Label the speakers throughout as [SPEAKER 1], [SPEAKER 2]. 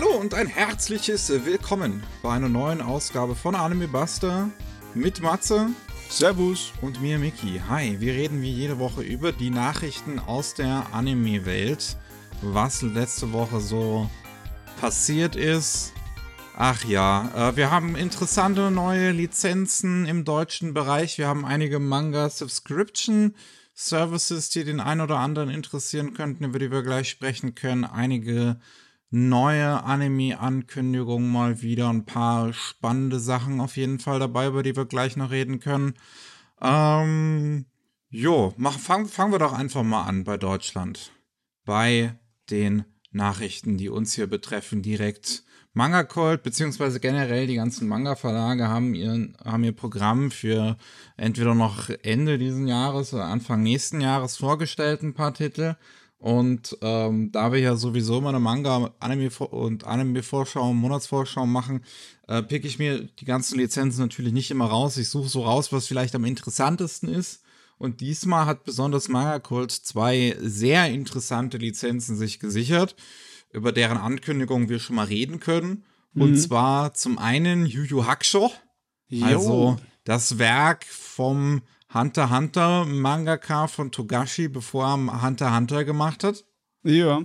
[SPEAKER 1] Hallo und ein herzliches Willkommen bei einer neuen Ausgabe von Anime Buster mit Matze.
[SPEAKER 2] Servus.
[SPEAKER 1] Und mir, Miki. Hi, wir reden wie jede Woche über die Nachrichten aus der Anime-Welt. Was letzte Woche so passiert ist. Ach ja, äh, wir haben interessante neue Lizenzen im deutschen Bereich. Wir haben einige Manga-Subscription. Services, die den einen oder anderen interessieren könnten, über die wir gleich sprechen können. Einige neue Anime-Ankündigungen mal wieder. Ein paar spannende Sachen auf jeden Fall dabei, über die wir gleich noch reden können. Ähm, jo, fangen fang wir doch einfach mal an bei Deutschland. Bei den Nachrichten, die uns hier betreffen, direkt. Manga Cult, beziehungsweise generell die ganzen Manga-Verlage haben, ihr, haben ihr Programm für entweder noch Ende diesen Jahres oder Anfang nächsten Jahres vorgestellt, ein paar Titel. Und ähm, da wir ja sowieso immer eine Manga, Anime und Anime-Vorschau, Monatsvorschau machen, äh, pick ich mir die ganzen Lizenzen natürlich nicht immer raus. Ich suche so raus, was vielleicht am interessantesten ist. Und diesmal hat besonders Manga Cult zwei sehr interessante Lizenzen sich gesichert, über deren Ankündigung wir schon mal reden können. Mhm. Und zwar zum einen Yu Yu Hakusho, also das Werk vom Hunter Hunter Mangaka von Togashi, bevor er Hunter Hunter gemacht hat.
[SPEAKER 2] Ja.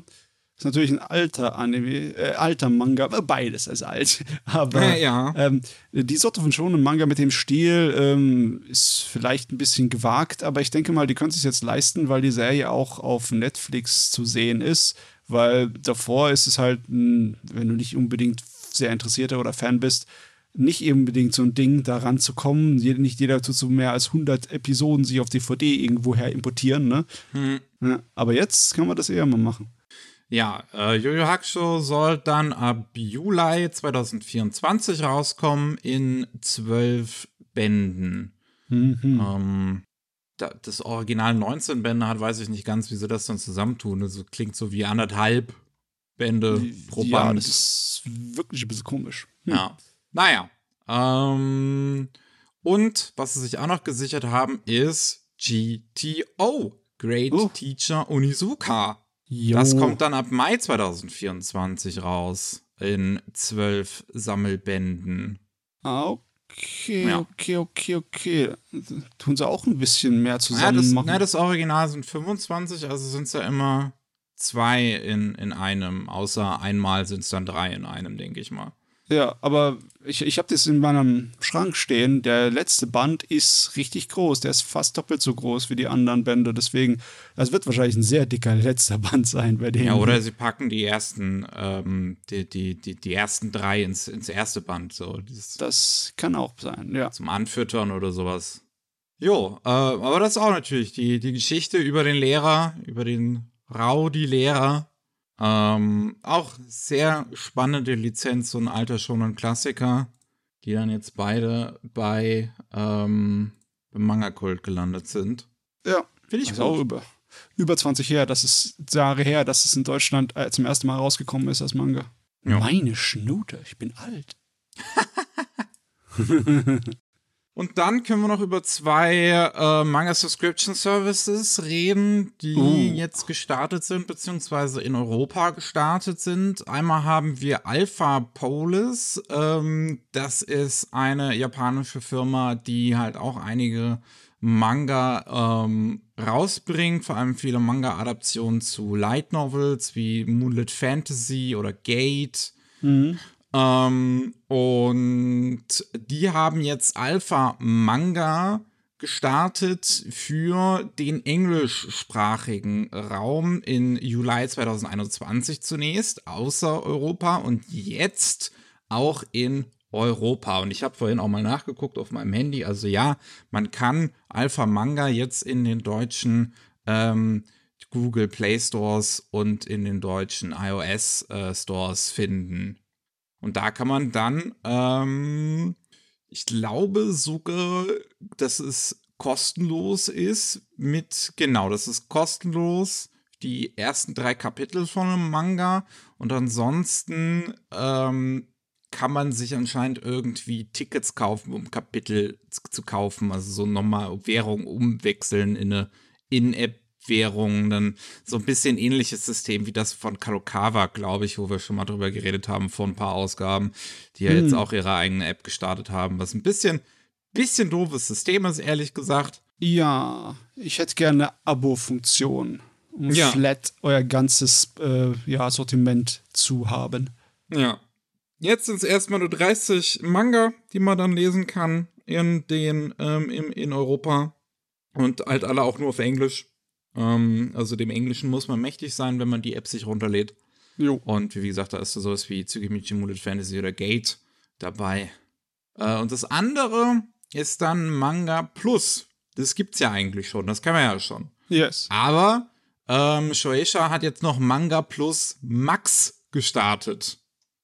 [SPEAKER 2] Ist natürlich ein alter Anime, äh, alter Manga, äh, beides ist alt. Aber
[SPEAKER 1] ja, ja.
[SPEAKER 2] Ähm, die Sorte von schonen Manga mit dem Stil ähm, ist vielleicht ein bisschen gewagt, aber ich denke mal, die können es jetzt leisten, weil die Serie auch auf Netflix zu sehen ist. Weil davor ist es halt, wenn du nicht unbedingt sehr interessierter oder Fan bist, nicht unbedingt so ein Ding, da ranzukommen. Nicht jeder tut so mehr als 100 Episoden sich auf DVD irgendwoher importieren, ne? Hm. Ja, aber jetzt kann man das eher mal machen.
[SPEAKER 1] Ja, äh, Yu Hakusho soll dann ab Juli 2024 rauskommen in zwölf Bänden. Mhm. Ähm, da, das Original 19 Bände hat, weiß ich nicht ganz, wie sie das dann zusammentun. Das also, klingt so wie anderthalb Bände pro Band. Ja,
[SPEAKER 2] das ist wirklich ein bisschen komisch.
[SPEAKER 1] Hm. Ja. Naja. Ähm, und was sie sich auch noch gesichert haben, ist GTO. Great oh. Teacher Onizuka. Jo. Das kommt dann ab Mai 2024 raus. In zwölf Sammelbänden.
[SPEAKER 2] Okay, ja. okay, okay, okay. Tun sie auch ein bisschen mehr zusammen ja, das, machen.
[SPEAKER 1] Na, das Original sind 25, also sind es ja immer zwei in, in einem. Außer einmal sind es dann drei in einem, denke ich mal.
[SPEAKER 2] Ja, aber ich, ich habe das in meinem Schrank stehen. Der letzte Band ist richtig groß. Der ist fast doppelt so groß wie die anderen Bände. Deswegen, das wird wahrscheinlich ein sehr dicker letzter Band sein bei denen.
[SPEAKER 1] Ja, oder sie packen die ersten, ähm, die, die, die, die ersten drei ins, ins erste Band. So.
[SPEAKER 2] das kann auch sein, ja.
[SPEAKER 1] Zum Anfüttern oder sowas. Jo, äh, aber das ist auch natürlich die, die Geschichte über den Lehrer, über den Rowdy-Lehrer, ähm, auch sehr spannende Lizenz, so ein alter schon ein Klassiker, die dann jetzt beide bei ähm, Manga Kult gelandet sind.
[SPEAKER 2] Ja, finde ich also auch über, über 20 her, das ist Jahre her, dass es in Deutschland äh, zum ersten Mal rausgekommen ist als Manga. Ja. Meine Schnute, ich bin alt.
[SPEAKER 1] Und dann können wir noch über zwei äh, Manga Subscription Services reden, die uh. jetzt gestartet sind, beziehungsweise in Europa gestartet sind. Einmal haben wir Alpha Polis. Ähm, das ist eine japanische Firma, die halt auch einige Manga ähm, rausbringt, vor allem viele Manga-Adaptionen zu Light Novels wie Moonlit Fantasy oder Gate. Mhm. Ähm, und die haben jetzt Alpha Manga gestartet für den englischsprachigen Raum in Juli 2021 zunächst, außer Europa und jetzt auch in Europa. Und ich habe vorhin auch mal nachgeguckt auf meinem Handy. Also ja, man kann Alpha Manga jetzt in den deutschen ähm, Google Play Stores und in den deutschen iOS äh, Stores finden. Und da kann man dann, ähm, ich glaube sogar, dass es kostenlos ist mit, genau, das ist kostenlos die ersten drei Kapitel von einem Manga. Und ansonsten ähm, kann man sich anscheinend irgendwie Tickets kaufen, um Kapitel zu kaufen, also so nochmal Währung umwechseln in eine In-App Währungen, dann so ein bisschen ähnliches System wie das von Kadokawa, glaube ich, wo wir schon mal drüber geredet haben vor ein paar Ausgaben, die ja hm. jetzt auch ihre eigene App gestartet haben, was ein bisschen, bisschen doofes System ist, ehrlich gesagt.
[SPEAKER 2] Ja, ich hätte gerne eine Abo-Funktion, um ja. flat euer ganzes äh, ja, Sortiment zu haben.
[SPEAKER 1] Ja. Jetzt sind es erstmal nur 30 Manga, die man dann lesen kann in den ähm, im, in Europa und halt alle auch nur auf Englisch. Ähm, also dem Englischen muss man mächtig sein, wenn man die App sich runterlädt. Jo. Und wie gesagt, da ist so sowas wie Tsugimichi Mullet Fantasy oder Gate dabei. Äh, und das andere ist dann Manga Plus. Das gibt's ja eigentlich schon, das kann man ja schon.
[SPEAKER 2] Yes.
[SPEAKER 1] Aber ähm, Shueisha hat jetzt noch Manga Plus Max gestartet.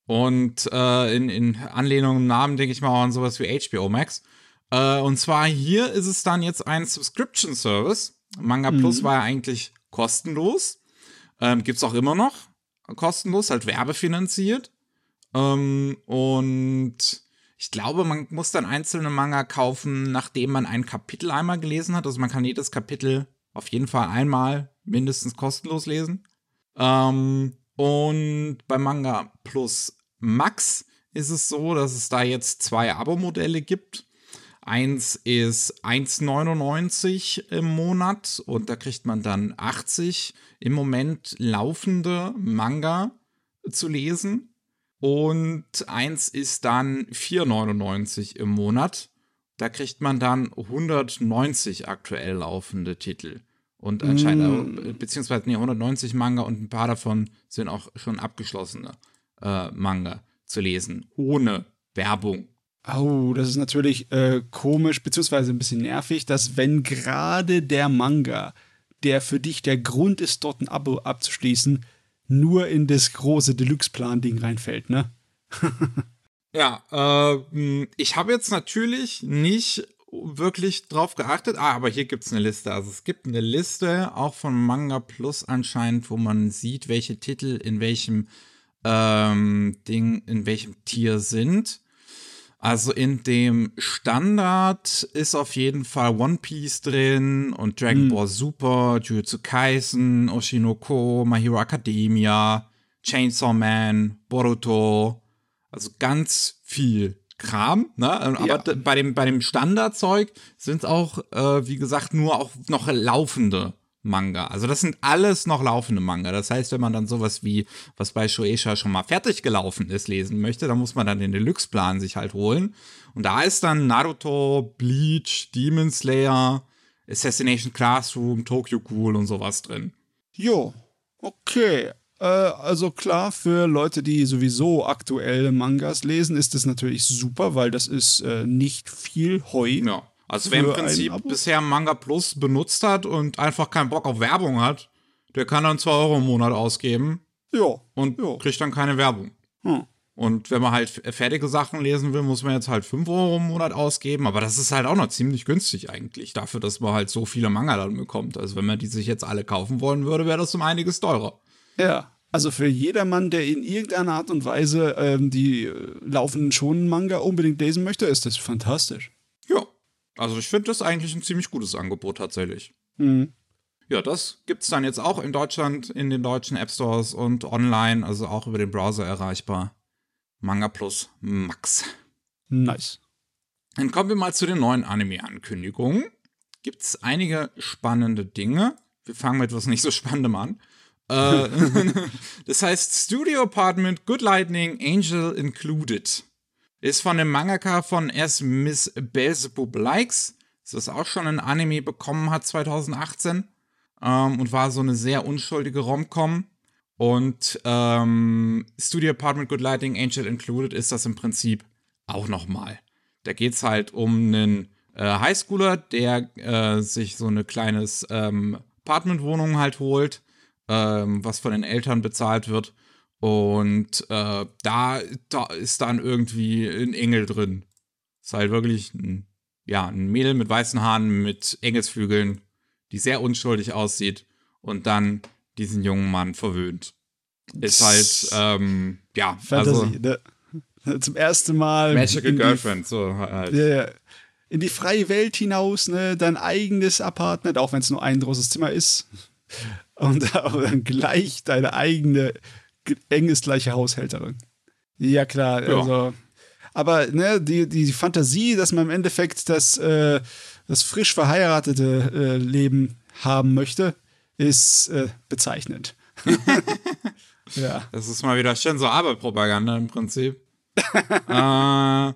[SPEAKER 1] Und äh, in, in Anlehnung im Namen denke ich mal an sowas wie HBO Max. Äh, und zwar hier ist es dann jetzt ein Subscription Service. Manga mhm. Plus war ja eigentlich kostenlos. Ähm, Gibt es auch immer noch kostenlos, halt werbefinanziert. Ähm, und ich glaube, man muss dann einzelne Manga kaufen, nachdem man ein Kapitel einmal gelesen hat. Also man kann jedes Kapitel auf jeden Fall einmal mindestens kostenlos lesen. Ähm, und bei Manga Plus Max ist es so, dass es da jetzt zwei Abo-Modelle gibt. Eins ist 1,99 im Monat und da kriegt man dann 80 im Moment laufende Manga zu lesen. Und eins ist dann 4,99 im Monat. Da kriegt man dann 190 aktuell laufende Titel. Und anscheinend, mm. beziehungsweise nee, 190 Manga und ein paar davon sind auch schon abgeschlossene äh, Manga zu lesen. Ohne Werbung.
[SPEAKER 2] Oh, das ist natürlich äh, komisch, beziehungsweise ein bisschen nervig, dass wenn gerade der Manga, der für dich der Grund ist, dort ein Abo abzuschließen, nur in das große Deluxe-Plan-Ding reinfällt, ne?
[SPEAKER 1] ja, äh, ich habe jetzt natürlich nicht wirklich drauf geachtet. Ah, aber hier gibt es eine Liste. Also es gibt eine Liste auch von Manga Plus anscheinend, wo man sieht, welche Titel in welchem ähm, Ding, in welchem Tier sind. Also in dem Standard ist auf jeden Fall One Piece drin und Dragon hm. Ball Super, Jujutsu Kaisen, Oshinoko, My Hero Academia, Chainsaw Man, Boruto. Also ganz viel Kram, ne? Aber ja. bei dem, bei dem Standardzeug sind auch, äh, wie gesagt, nur auch noch laufende Manga. Also das sind alles noch laufende Manga. Das heißt, wenn man dann sowas wie, was bei Shueisha schon mal fertig gelaufen ist, lesen möchte, dann muss man dann den Deluxe-Plan sich halt holen. Und da ist dann Naruto, Bleach, Demon Slayer, Assassination Classroom, Tokyo Ghoul und sowas drin.
[SPEAKER 2] Jo, okay. Äh, also klar, für Leute, die sowieso aktuelle Mangas lesen, ist das natürlich super, weil das ist äh, nicht viel Heu.
[SPEAKER 1] Ja. Also wer im Prinzip bisher Manga Plus benutzt hat und einfach keinen Bock auf Werbung hat, der kann dann 2 Euro im Monat ausgeben.
[SPEAKER 2] Ja.
[SPEAKER 1] Und
[SPEAKER 2] ja.
[SPEAKER 1] kriegt dann keine Werbung. Hm. Und wenn man halt fertige Sachen lesen will, muss man jetzt halt 5 Euro im Monat ausgeben. Aber das ist halt auch noch ziemlich günstig eigentlich, dafür, dass man halt so viele Manga dann bekommt. Also wenn man die sich jetzt alle kaufen wollen würde, wäre das um einiges teurer.
[SPEAKER 2] Ja. Also für jedermann, der in irgendeiner Art und Weise ähm, die äh, laufenden schonen Manga unbedingt lesen möchte, ist das fantastisch.
[SPEAKER 1] Also ich finde das eigentlich ein ziemlich gutes Angebot tatsächlich.
[SPEAKER 2] Mhm.
[SPEAKER 1] Ja, das gibt es dann jetzt auch in Deutschland in den deutschen App Stores und online, also auch über den Browser erreichbar. Manga Plus Max.
[SPEAKER 2] Nice.
[SPEAKER 1] Dann kommen wir mal zu den neuen Anime-Ankündigungen. Gibt es einige spannende Dinge. Wir fangen mit etwas nicht so Spannendem an. Äh, das heißt Studio Apartment, Good Lightning, Angel Included. Ist von dem Mangaka von S. Miss Beelzebub Likes. Das auch schon ein Anime bekommen hat 2018. Ähm, und war so eine sehr unschuldige Romcom. Und ähm, Studio Apartment Good Lighting Angel Included ist das im Prinzip auch nochmal. Da geht es halt um einen äh, Highschooler, der äh, sich so eine kleines ähm, Apartmentwohnung halt holt, ähm, was von den Eltern bezahlt wird und äh, da, da ist dann irgendwie ein Engel drin. Ist halt wirklich ein, ja, ein Mädel mit weißen Haaren, mit Engelsflügeln, die sehr unschuldig aussieht und dann diesen jungen Mann verwöhnt. Ist halt, ähm, ja,
[SPEAKER 2] Fantasy, also, ne? Zum ersten Mal.
[SPEAKER 1] Magical Girlfriend, so halt.
[SPEAKER 2] Ja, ja. In die freie Welt hinaus, ne? Dein eigenes Apartment, auch wenn es nur ein großes Zimmer ist. und dann gleich deine eigene enges gleiche Haushälterin. Ja, klar, ja. also. Aber ne, die, die Fantasie, dass man im Endeffekt das, äh, das frisch verheiratete äh, Leben haben möchte, ist äh, bezeichnend.
[SPEAKER 1] ja. Das ist mal wieder schön so Arbeitpropaganda im Prinzip. äh,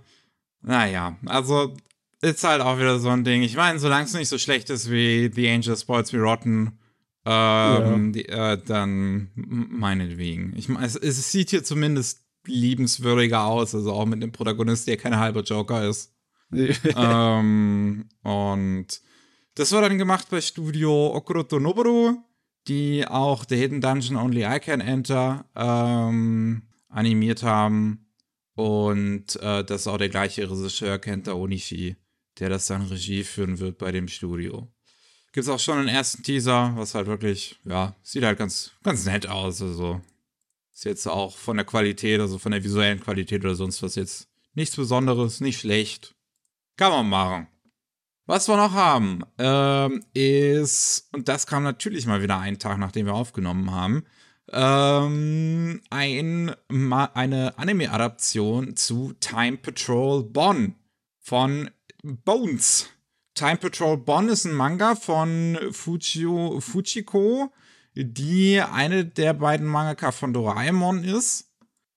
[SPEAKER 1] naja, also ist halt auch wieder so ein Ding. Ich meine, solange es nicht so schlecht ist wie The Angel Spoils Me Rotten, ähm, ja. die, äh, dann meinetwegen. Ich meine, es, es, sieht hier zumindest liebenswürdiger aus, also auch mit dem Protagonist, der kein halber Joker ist. ähm, und das wurde dann gemacht bei Studio Okuroto Noboru, die auch The Hidden Dungeon Only I Can Enter ähm, animiert haben. Und äh, das ist auch der gleiche Regisseur, Kenta Onishi, der das dann Regie führen wird bei dem Studio. Gibt es auch schon einen ersten Teaser, was halt wirklich, ja, sieht halt ganz, ganz nett aus. Also ist jetzt auch von der Qualität, also von der visuellen Qualität oder sonst was jetzt nichts Besonderes, nicht schlecht. Kann man machen. Was wir noch haben, ähm, ist, und das kam natürlich mal wieder einen Tag, nachdem wir aufgenommen haben, ähm, ein, eine Anime-Adaption zu Time Patrol Bonn von Bones. Time Patrol Bonn ist ein Manga von Fujio, Fujiko, die eine der beiden Mangaka von Doraemon ist.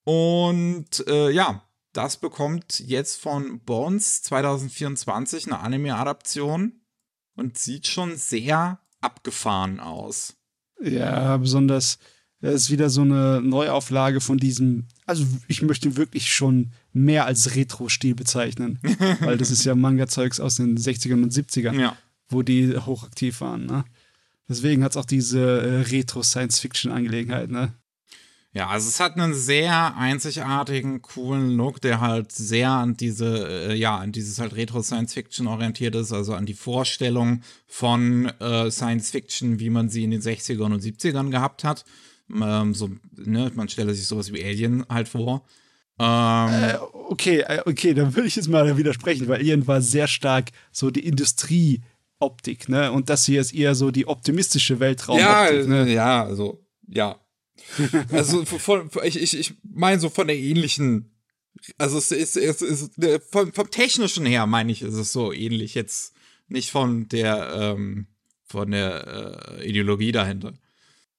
[SPEAKER 1] Und äh, ja, das bekommt jetzt von Bones 2024 eine Anime-Adaption und sieht schon sehr abgefahren aus.
[SPEAKER 2] Ja, besonders das ist wieder so eine Neuauflage von diesem, also ich möchte wirklich schon mehr als Retro-Stil bezeichnen, weil das ist ja Manga-Zeugs aus den 60ern und 70ern, ja. wo die hochaktiv waren. Ne? Deswegen hat es auch diese äh, Retro-Science-Fiction-Angelegenheit. Ne?
[SPEAKER 1] Ja, also es hat einen sehr einzigartigen, coolen Look, der halt sehr an diese, äh, ja, an dieses halt Retro-Science-Fiction orientiert ist, also an die Vorstellung von äh, Science-Fiction, wie man sie in den 60ern und 70ern gehabt hat. Ähm, so, ne, man stelle sich sowas wie Alien halt vor.
[SPEAKER 2] Ähm, äh, okay, äh, okay, dann würde ich jetzt mal widersprechen, weil Alien war sehr stark so die Industrieoptik, ne? Und das hier ist eher so die optimistische Weltraumoptik.
[SPEAKER 1] Ja, ne? ja, also, ja. also von, ich, ich, ich meine so von der ähnlichen, also es ist, es ist, ne, vom, vom technischen her meine ich, ist es so ähnlich jetzt, nicht von der, ähm, von der äh, Ideologie dahinter.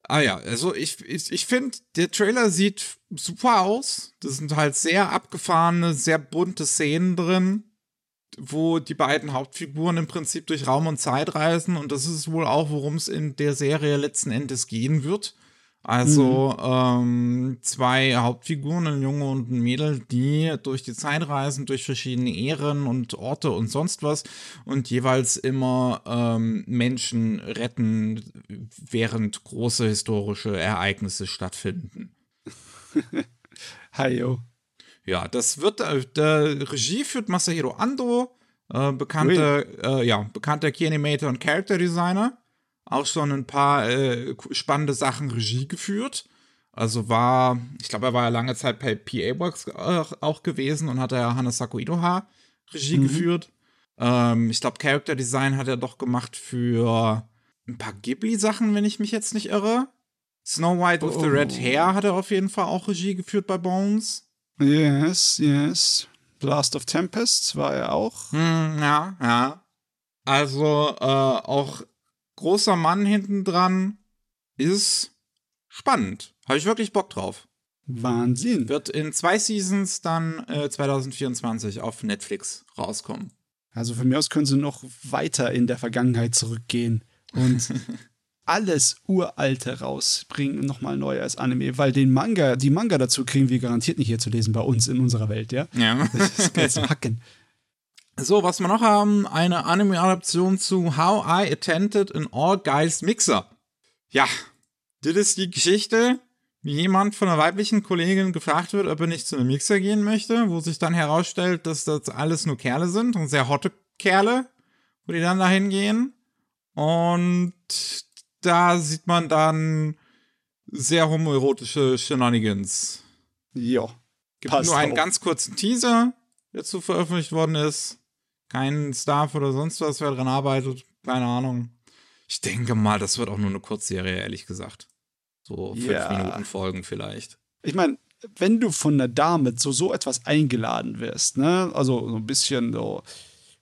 [SPEAKER 1] Ah ja, also ich, ich, ich finde, der Trailer sieht super aus. Das sind halt sehr abgefahrene, sehr bunte Szenen drin, wo die beiden Hauptfiguren im Prinzip durch Raum und Zeit reisen. Und das ist wohl auch, worum es in der Serie letzten Endes gehen wird. Also mhm. ähm, zwei Hauptfiguren, ein Junge und ein Mädel, die durch die Zeit reisen, durch verschiedene Ehren und Orte und sonst was und jeweils immer ähm, Menschen retten, während große historische Ereignisse stattfinden.
[SPEAKER 2] Hayo.
[SPEAKER 1] Ja, das wird, äh, der Regie führt Masahiro Ando, äh, bekannter, äh, ja, bekannter Key-Animator und Character Designer auch schon ein paar äh, spannende Sachen Regie geführt. Also war, ich glaube, er war ja lange Zeit bei PA Works auch, auch gewesen und hat ja Hanasako Idoha Regie mhm. geführt. Ähm, ich glaube, Character Design hat er doch gemacht für ein paar Ghibli-Sachen, wenn ich mich jetzt nicht irre. Snow White with oh. the Red oh. Hair hat er auf jeden Fall auch Regie geführt bei Bones.
[SPEAKER 2] Yes, yes. Blast of Tempests war er auch.
[SPEAKER 1] Hm, ja, ja. Also äh, auch großer Mann hinten dran. Ist spannend. Habe ich wirklich Bock drauf.
[SPEAKER 2] Wahnsinn.
[SPEAKER 1] Wird in zwei Seasons dann äh, 2024 auf Netflix rauskommen.
[SPEAKER 2] Also von mir aus können sie noch weiter in der Vergangenheit zurückgehen und alles Uralte rausbringen, nochmal neu als Anime, weil den Manga, die Manga dazu kriegen wir garantiert nicht hier zu lesen bei uns in unserer Welt, ja?
[SPEAKER 1] Ja.
[SPEAKER 2] Das ist ganz hacken.
[SPEAKER 1] So, was wir noch haben, eine Anime-Adaption zu How I Attended an All Guys Mixer. Ja, das ist die Geschichte, wie jemand von einer weiblichen Kollegin gefragt wird, ob er nicht zu einem Mixer gehen möchte, wo sich dann herausstellt, dass das alles nur Kerle sind und sehr hotte Kerle, wo die dann dahin gehen. Und da sieht man dann sehr homoerotische Shenanigans.
[SPEAKER 2] Ja.
[SPEAKER 1] Gibt nur einen auf. ganz kurzen Teaser, der dazu veröffentlicht worden ist kein Staff oder sonst was, wer dran arbeitet. Keine Ahnung. Ich denke mal, das wird auch nur eine Kurzserie, ehrlich gesagt. So fünf
[SPEAKER 2] Ja.
[SPEAKER 1] Minuten Folgen vielleicht.
[SPEAKER 2] Ich meine, wenn du von einer Dame zu so etwas eingeladen wirst, ne, also so ein bisschen so,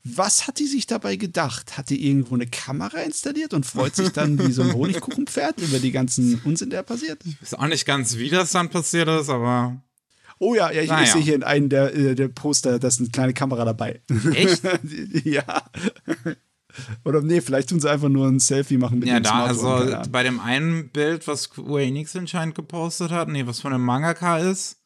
[SPEAKER 2] was hat die sich dabei gedacht? Hat die irgendwo eine Kamera installiert und freut sich dann wie so ein Honigkuchenpferd über die ganzen Unsinn, der passiert?
[SPEAKER 1] Ich weiß auch nicht ganz, wie das dann passiert ist, aber
[SPEAKER 2] Oh ja, ja ich,
[SPEAKER 1] Naja.
[SPEAKER 2] ich sehe hier in einem der, äh, der Poster, da ist eine kleine Kamera dabei.
[SPEAKER 1] echt?
[SPEAKER 2] ja. Oder nee, vielleicht tun sie einfach nur ein Selfie machen mit
[SPEAKER 1] Ja,
[SPEAKER 2] dem
[SPEAKER 1] da,
[SPEAKER 2] Smartphone.
[SPEAKER 1] also bei dem einen Bild, was Square Enix anscheinend gepostet hat, nee, was von dem Mangaka ist,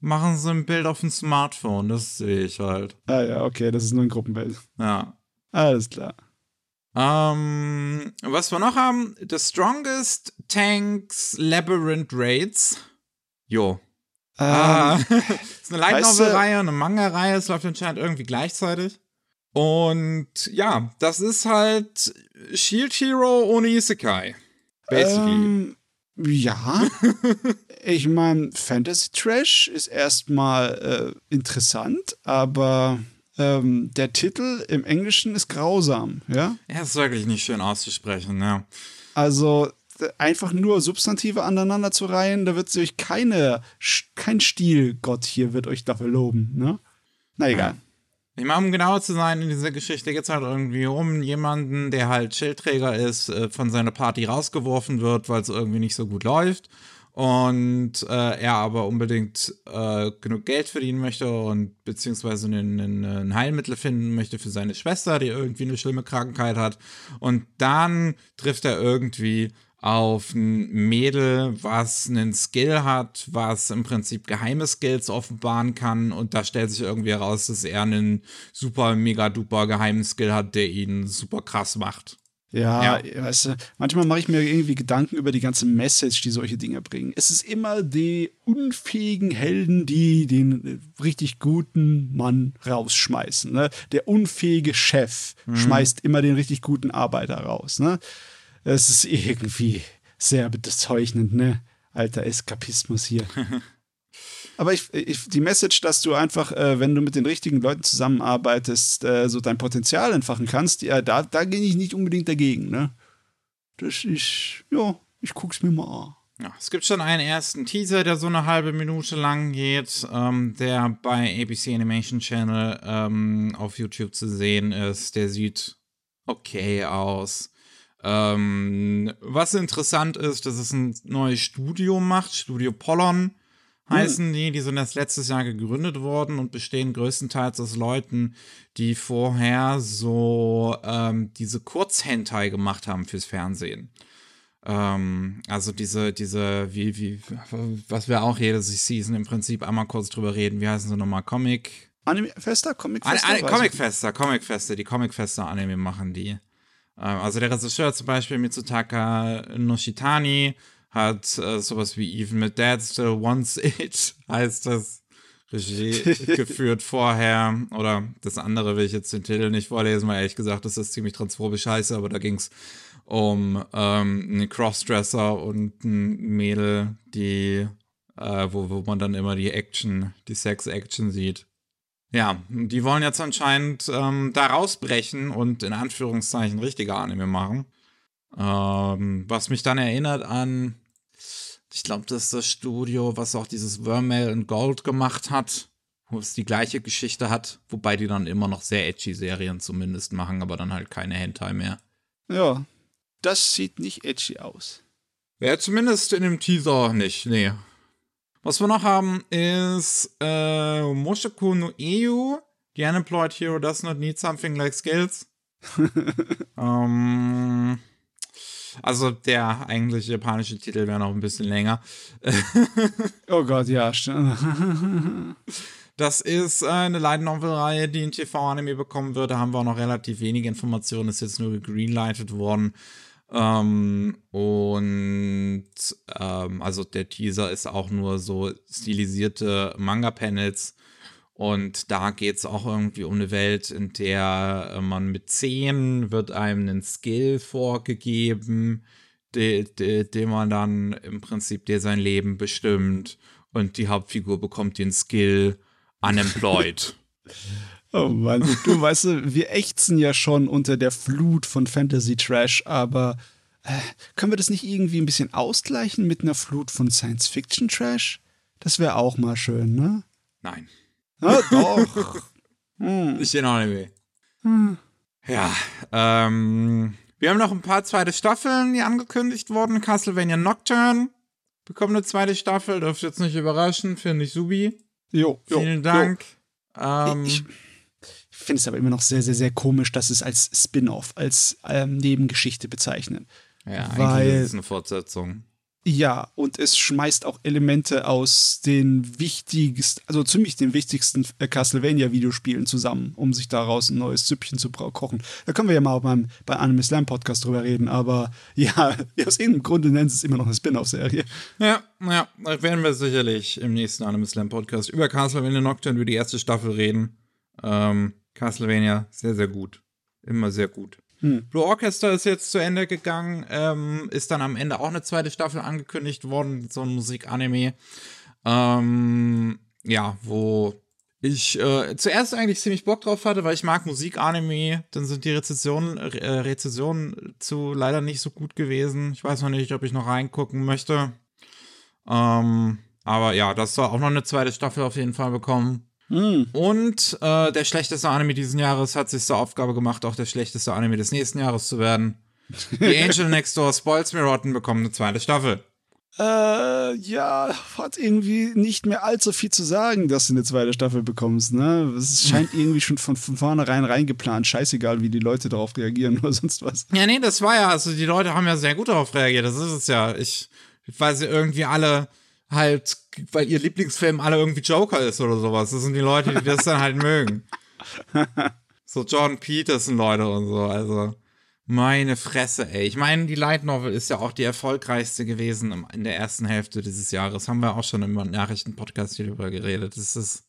[SPEAKER 1] machen sie ein Bild auf dem Smartphone. Das sehe ich halt.
[SPEAKER 2] Ah ja, okay, das ist nur ein Gruppenbild.
[SPEAKER 1] Ja.
[SPEAKER 2] Alles klar.
[SPEAKER 1] Ähm, was wir noch haben, The Strongest Tanks Labyrinth Raids. Jo. Ah,
[SPEAKER 2] Ähm,
[SPEAKER 1] ist eine Light Novel-Reihe, eine Manga-Reihe, es läuft anscheinend irgendwie gleichzeitig. Und ja, das ist halt Shield Hero ohne Isekai. Basically.
[SPEAKER 2] Ähm, ja. ich meine, Fantasy Trash ist erstmal äh, interessant, aber ähm, der Titel im Englischen ist grausam, ja.
[SPEAKER 1] Er ist wirklich nicht schön auszusprechen, ja.
[SPEAKER 2] Also einfach nur Substantive aneinander zu reihen, da wird sich keine, kein Stilgott hier wird euch dafür loben, ne? Na egal.
[SPEAKER 1] Ich meine, um genauer zu sein, in dieser Geschichte geht es halt irgendwie um jemanden, der halt Schildträger ist, äh, von seiner Party rausgeworfen wird, weil es irgendwie nicht so gut läuft. Und äh, er aber unbedingt äh, genug Geld verdienen möchte und beziehungsweise ein Heilmittel finden möchte für seine Schwester, die irgendwie eine schlimme Krankheit hat. Und dann trifft er irgendwie auf ein Mädel, was einen Skill hat, was im Prinzip geheime Skills offenbaren kann. Und da stellt sich irgendwie heraus, dass er einen super, mega, duper geheimen Skill hat, der ihn super krass macht.
[SPEAKER 2] Ja, weißt du, manchmal mache ich mir irgendwie Gedanken über die ganze Message, die solche Dinge bringen. Es ist immer die unfähigen Helden, die den richtig guten Mann rausschmeißen. Ne? Der unfähige Chef schmeißt immer den richtig guten Arbeiter raus. Ne? Es ist irgendwie sehr bezeichnend, ne? Alter Eskapismus hier. Aber ich, ich, die Message, dass du einfach, äh, wenn du mit den richtigen Leuten zusammenarbeitest, äh, so dein Potenzial entfachen kannst, ja, da, da gehe ich nicht unbedingt dagegen, ne? Das ist, ja, ich guck's mir mal an.
[SPEAKER 1] Ja, es gibt schon einen ersten Teaser, der so eine halbe Minute lang geht, ähm, der bei ABC Animation Channel ähm, auf YouTube zu sehen ist. Der sieht okay aus. Ähm, was interessant ist, dass es ein neues Studio macht, Studio Pollon heißen die, die sind erst letztes Jahr gegründet worden und bestehen größtenteils aus Leuten, die vorher so ähm, diese Kurzhentai gemacht haben fürs Fernsehen. Ähm, also diese, diese, wie, wie, was wir auch jede Season im Prinzip einmal kurz drüber reden, wie heißen sie nochmal, Comic?
[SPEAKER 2] Anime Fester, Comic
[SPEAKER 1] An,
[SPEAKER 2] Fester?
[SPEAKER 1] an,
[SPEAKER 2] Weiß ich
[SPEAKER 1] Comicfester, Comicfester, die Comicfester Anime machen die. Ähm, also der Regisseur zum Beispiel Mitsutaka Noshitani hat äh, sowas wie Even mit Dad Still Wants It, heißt das. Regie geführt vorher. Oder das andere will ich jetzt den Titel nicht vorlesen, weil ehrlich gesagt, das ist ziemlich transphobisch scheiße, aber da ging es um ähm, einen Crossdresser und ein Mädel, die, äh, wo, wo man dann immer die Action, die Sex-Action sieht. Ja, die wollen jetzt anscheinend ähm, da rausbrechen und in Anführungszeichen richtige Anime machen. Ähm, was mich dann erinnert an, ich glaube, das ist das Studio, was auch dieses Vermeil and Gold gemacht hat, wo es die gleiche Geschichte hat, wobei die dann immer noch sehr edgy Serien zumindest machen, aber dann halt keine Hentai mehr.
[SPEAKER 2] Ja, das sieht nicht edgy aus.
[SPEAKER 1] Ja, zumindest in dem Teaser nicht, nee. Was wir noch haben, ist äh, Moshoku no Eyu. The Unemployed Hero does not need something like skills. ähm, also der eigentliche japanische Titel wäre noch ein bisschen länger.
[SPEAKER 2] Oh Gott, ja, stimmt.
[SPEAKER 1] Das ist äh, eine Light Novel-Reihe, die in TV-Anime bekommen wird. Da haben wir auch noch relativ wenige Informationen. Ist jetzt nur gegreenlightet worden. Ähm, und ähm, also der Teaser ist auch nur so stilisierte Manga-Panels. Und da geht es auch irgendwie um eine Welt, in der äh, man mit 10 wird einem ein Skill vorgegeben, den de, de man dann im Prinzip der sein Leben bestimmt. Und die Hauptfigur bekommt den Skill unemployed.
[SPEAKER 2] Oh Mann, du weißt, wir ächzen ja schon unter der Flut von Fantasy Trash, aber äh, können wir das nicht irgendwie ein bisschen ausgleichen mit einer Flut von Science Fiction Trash? Das wäre auch mal schön, ne?
[SPEAKER 1] Nein.
[SPEAKER 2] Ja, doch.
[SPEAKER 1] hm. Ich den Anime. Hm. Ja, ähm, wir haben noch ein paar zweite Staffeln, die angekündigt wurden. Castlevania Nocturne bekommt eine zweite Staffel, dürfte jetzt nicht überraschen, finde ich subi.
[SPEAKER 2] Jo,
[SPEAKER 1] jo Vielen Dank. Jo. Ähm,
[SPEAKER 2] ich, ich finde es aber immer noch sehr, sehr, sehr komisch, dass es als Spin-off, als ähm, Nebengeschichte bezeichnen.
[SPEAKER 1] Ja, weil, eigentlich ist es eine Fortsetzung.
[SPEAKER 2] Ja, und es schmeißt auch Elemente aus den wichtigsten, also ziemlich den wichtigsten äh, Castlevania-Videospielen zusammen, um sich daraus ein neues Süppchen zu kochen. Da können wir ja mal beim, bei Anime Slam Podcast drüber reden, aber ja, aus irgendeinem Grunde nennen sie es immer noch eine Spin-off-Serie.
[SPEAKER 1] Ja, ja, da werden wir sicherlich im nächsten Anime Slam Podcast über Castlevania Nocturne, über die erste Staffel reden. Ähm, Castlevania, sehr, sehr gut. Immer sehr gut. Hm. Blue Orchestra ist jetzt zu Ende gegangen, ähm, ist dann am Ende auch eine zweite Staffel angekündigt worden, so ein Musikanime. Ähm, ja, wo ich äh, zuerst eigentlich ziemlich Bock drauf hatte, weil ich mag Musikanime. Dann sind die Rezensionen, äh, Rezensionen zu leider nicht so gut gewesen. Ich weiß noch nicht, ob ich noch reingucken möchte. Ähm, aber ja, das soll auch noch eine zweite Staffel auf jeden Fall bekommen. Mm. Und äh, der schlechteste Anime dieses Jahres hat sich zur Aufgabe gemacht, auch der schlechteste Anime des nächsten Jahres zu werden. The Angel Next Door Spoils Me Rotten bekommen eine zweite Staffel.
[SPEAKER 2] Äh, ja, hat irgendwie nicht mehr allzu viel zu sagen, dass du eine zweite Staffel bekommst, ne? Es scheint irgendwie schon von, von vornherein reingeplant. Scheißegal, wie die Leute darauf reagieren oder sonst was.
[SPEAKER 1] Ja, nee, das war ja, also die Leute haben ja sehr gut darauf reagiert, das ist es ja. Ich, weil sie irgendwie alle halt, weil ihr Lieblingsfilm alle irgendwie Joker ist oder sowas. Das sind die Leute, die das dann halt mögen. So John Peterson Leute und so, also meine Fresse, ey. Ich meine, die Light Novel ist ja auch die erfolgreichste gewesen in der ersten Hälfte dieses Jahres. Haben wir auch schon im Nachrichtenpodcast hier drüber geredet. Das ist,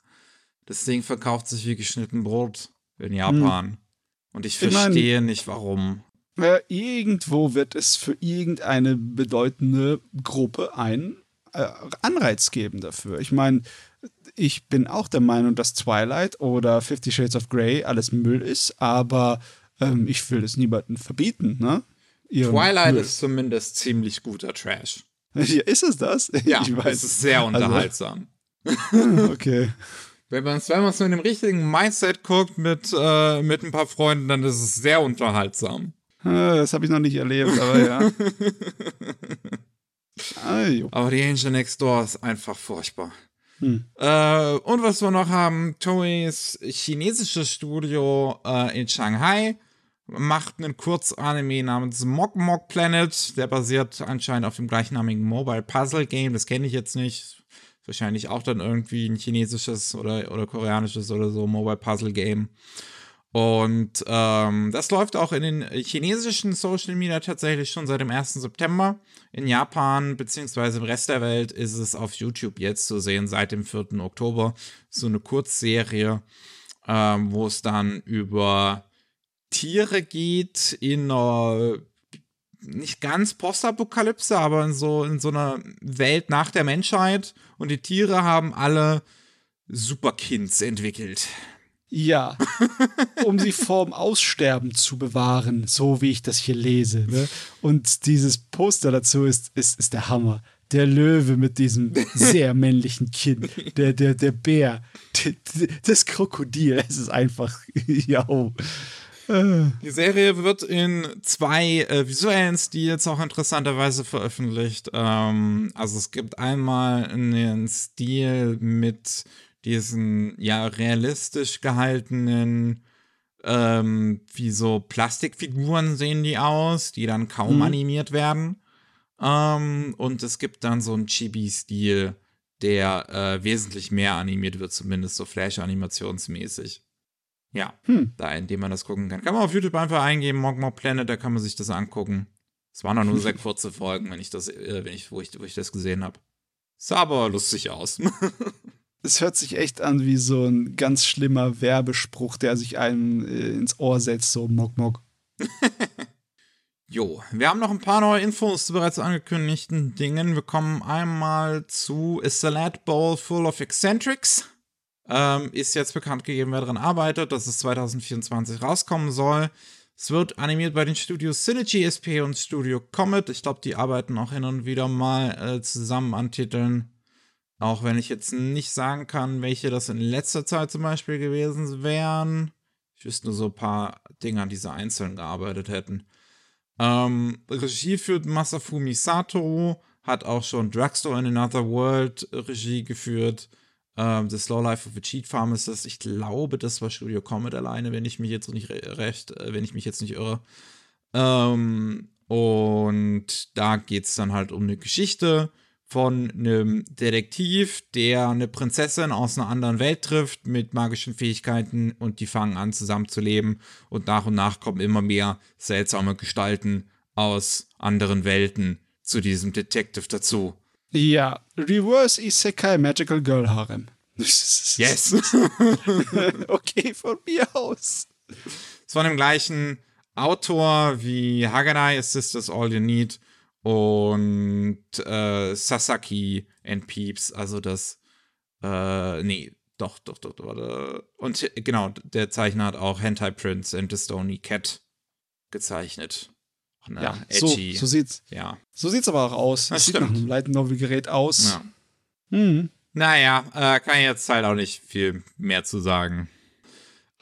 [SPEAKER 1] das Ding verkauft sich wie geschnitten Brot in Japan. Hm. Und ich verstehe ich mein, nicht, warum.
[SPEAKER 2] Äh, irgendwo wird es für irgendeine bedeutende Gruppe einen Anreiz geben dafür. Ich meine, ich bin auch der Meinung, dass Twilight oder Fifty Shades of Grey alles Müll ist, aber ähm, ich will es niemandem verbieten, ne?
[SPEAKER 1] Ihren Twilight Müll. ist zumindest ziemlich guter Trash.
[SPEAKER 2] Ja, ist es das?
[SPEAKER 1] Ja, ich weiß. es ist sehr also unterhaltsam.
[SPEAKER 2] Also, okay.
[SPEAKER 1] Wenn man es wenn mit dem richtigen Mindset guckt, mit, äh, mit ein paar Freunden, dann ist es sehr unterhaltsam.
[SPEAKER 2] Ah, das habe ich noch nicht erlebt, aber ja.
[SPEAKER 1] Ah, Aber die Angel Next Door ist einfach furchtbar. Hm. Äh, und was wir noch haben, Toeis chinesisches Studio äh, in Shanghai macht einen Kurzanime namens Mok Mok Planet. Der basiert anscheinend auf dem gleichnamigen Mobile Puzzle Game. Das kenne ich jetzt nicht. Wahrscheinlich auch dann irgendwie ein chinesisches oder, oder koreanisches oder so Mobile Puzzle Game. Und ähm, das läuft auch in den chinesischen Social Media tatsächlich schon seit dem 1. September. In Japan beziehungsweise im Rest der Welt ist es auf YouTube jetzt zu sehen seit dem 4. Oktober. So eine Kurzserie, ähm, wo es dann über Tiere geht in einer nicht ganz Postapokalypse, aber in so, in so einer Welt nach der Menschheit. Und die Tiere haben alle Superkinds entwickelt.
[SPEAKER 2] Ja, um sie vorm Aussterben zu bewahren, so wie ich das hier lese. Ne? Und dieses Poster dazu ist, ist, ist der Hammer. Der Löwe mit diesem sehr männlichen Kinn, der, der, der Bär, das Krokodil, es ist einfach, ja.
[SPEAKER 1] Die Serie wird in zwei äh, visuellen Stils auch interessanterweise veröffentlicht. Ähm, also es gibt einmal einen Stil mit diesen ja realistisch gehaltenen, ähm, wie so Plastikfiguren sehen die aus, die dann kaum mhm. animiert werden. Ähm, und es gibt dann so einen Chibi-Stil, der äh, wesentlich mehr animiert wird, zumindest so Flash-animationsmäßig. Ja, hm. da, indem man das gucken kann. Kann man auf YouTube einfach eingeben, Mogmo Planet, da kann man sich das angucken. Es waren auch nur sehr kurze Folgen, wenn ich das, äh, wenn ich, wo ich, wo ich das gesehen habe. Sah aber lustig aus.
[SPEAKER 2] es hört sich echt an wie so ein ganz schlimmer Werbespruch, der sich einem äh, ins Ohr setzt, so Mock Mock.
[SPEAKER 1] jo, wir haben noch ein paar neue Infos zu bereits angekündigten Dingen. Wir kommen einmal zu A Salad Bowl Full of Eccentrics. ähm, ist jetzt bekannt gegeben, wer daran arbeitet, dass es 2024 rauskommen soll. Es wird animiert bei den Studios Synergy SP und Studio Comet. Ich glaube, die arbeiten auch hin und wieder mal äh, zusammen an Titeln. Auch wenn ich jetzt nicht sagen kann, welche das in letzter Zeit zum Beispiel gewesen wären. Ich wüsste nur so ein paar Dinge, an die sie einzeln gearbeitet hätten. Ähm, Regie führt Masafumi Sato, hat auch schon Drugstore in Another World Regie geführt. Ähm, The Slow Life of a Cheat Pharmacist. Ich glaube, das war Studio Comet alleine, wenn ich mich jetzt nicht recht, äh, wenn ich mich jetzt nicht irre. Ähm, und da geht es dann halt um eine Geschichte von einem Detektiv, der eine Prinzessin aus einer anderen Welt trifft mit magischen Fähigkeiten und die fangen an zusammenzuleben und nach und nach kommen immer mehr seltsame Gestalten aus anderen Welten zu diesem Detective dazu.
[SPEAKER 2] Ja, Reverse Isekai Magical Girl Harem.
[SPEAKER 1] Yes.
[SPEAKER 2] okay, von mir aus.
[SPEAKER 1] Es von dem gleichen Autor wie Haganai Is Sisters All You Need und äh, Sasaki and Peeps, also das, äh, nee, doch, doch, doch, warte. Und genau, der Zeichner hat auch Hentai Prince and the Stony Cat gezeichnet.
[SPEAKER 2] Na, ja, edgy. So, so sieht's.
[SPEAKER 1] Ja.
[SPEAKER 2] So sieht's aber auch aus.
[SPEAKER 1] Das
[SPEAKER 2] sieht
[SPEAKER 1] stimmt.
[SPEAKER 2] nach einem Light Novel Gerät aus.
[SPEAKER 1] Ja.
[SPEAKER 2] Hm.
[SPEAKER 1] Naja, äh, kann ich jetzt halt auch nicht viel mehr zu sagen.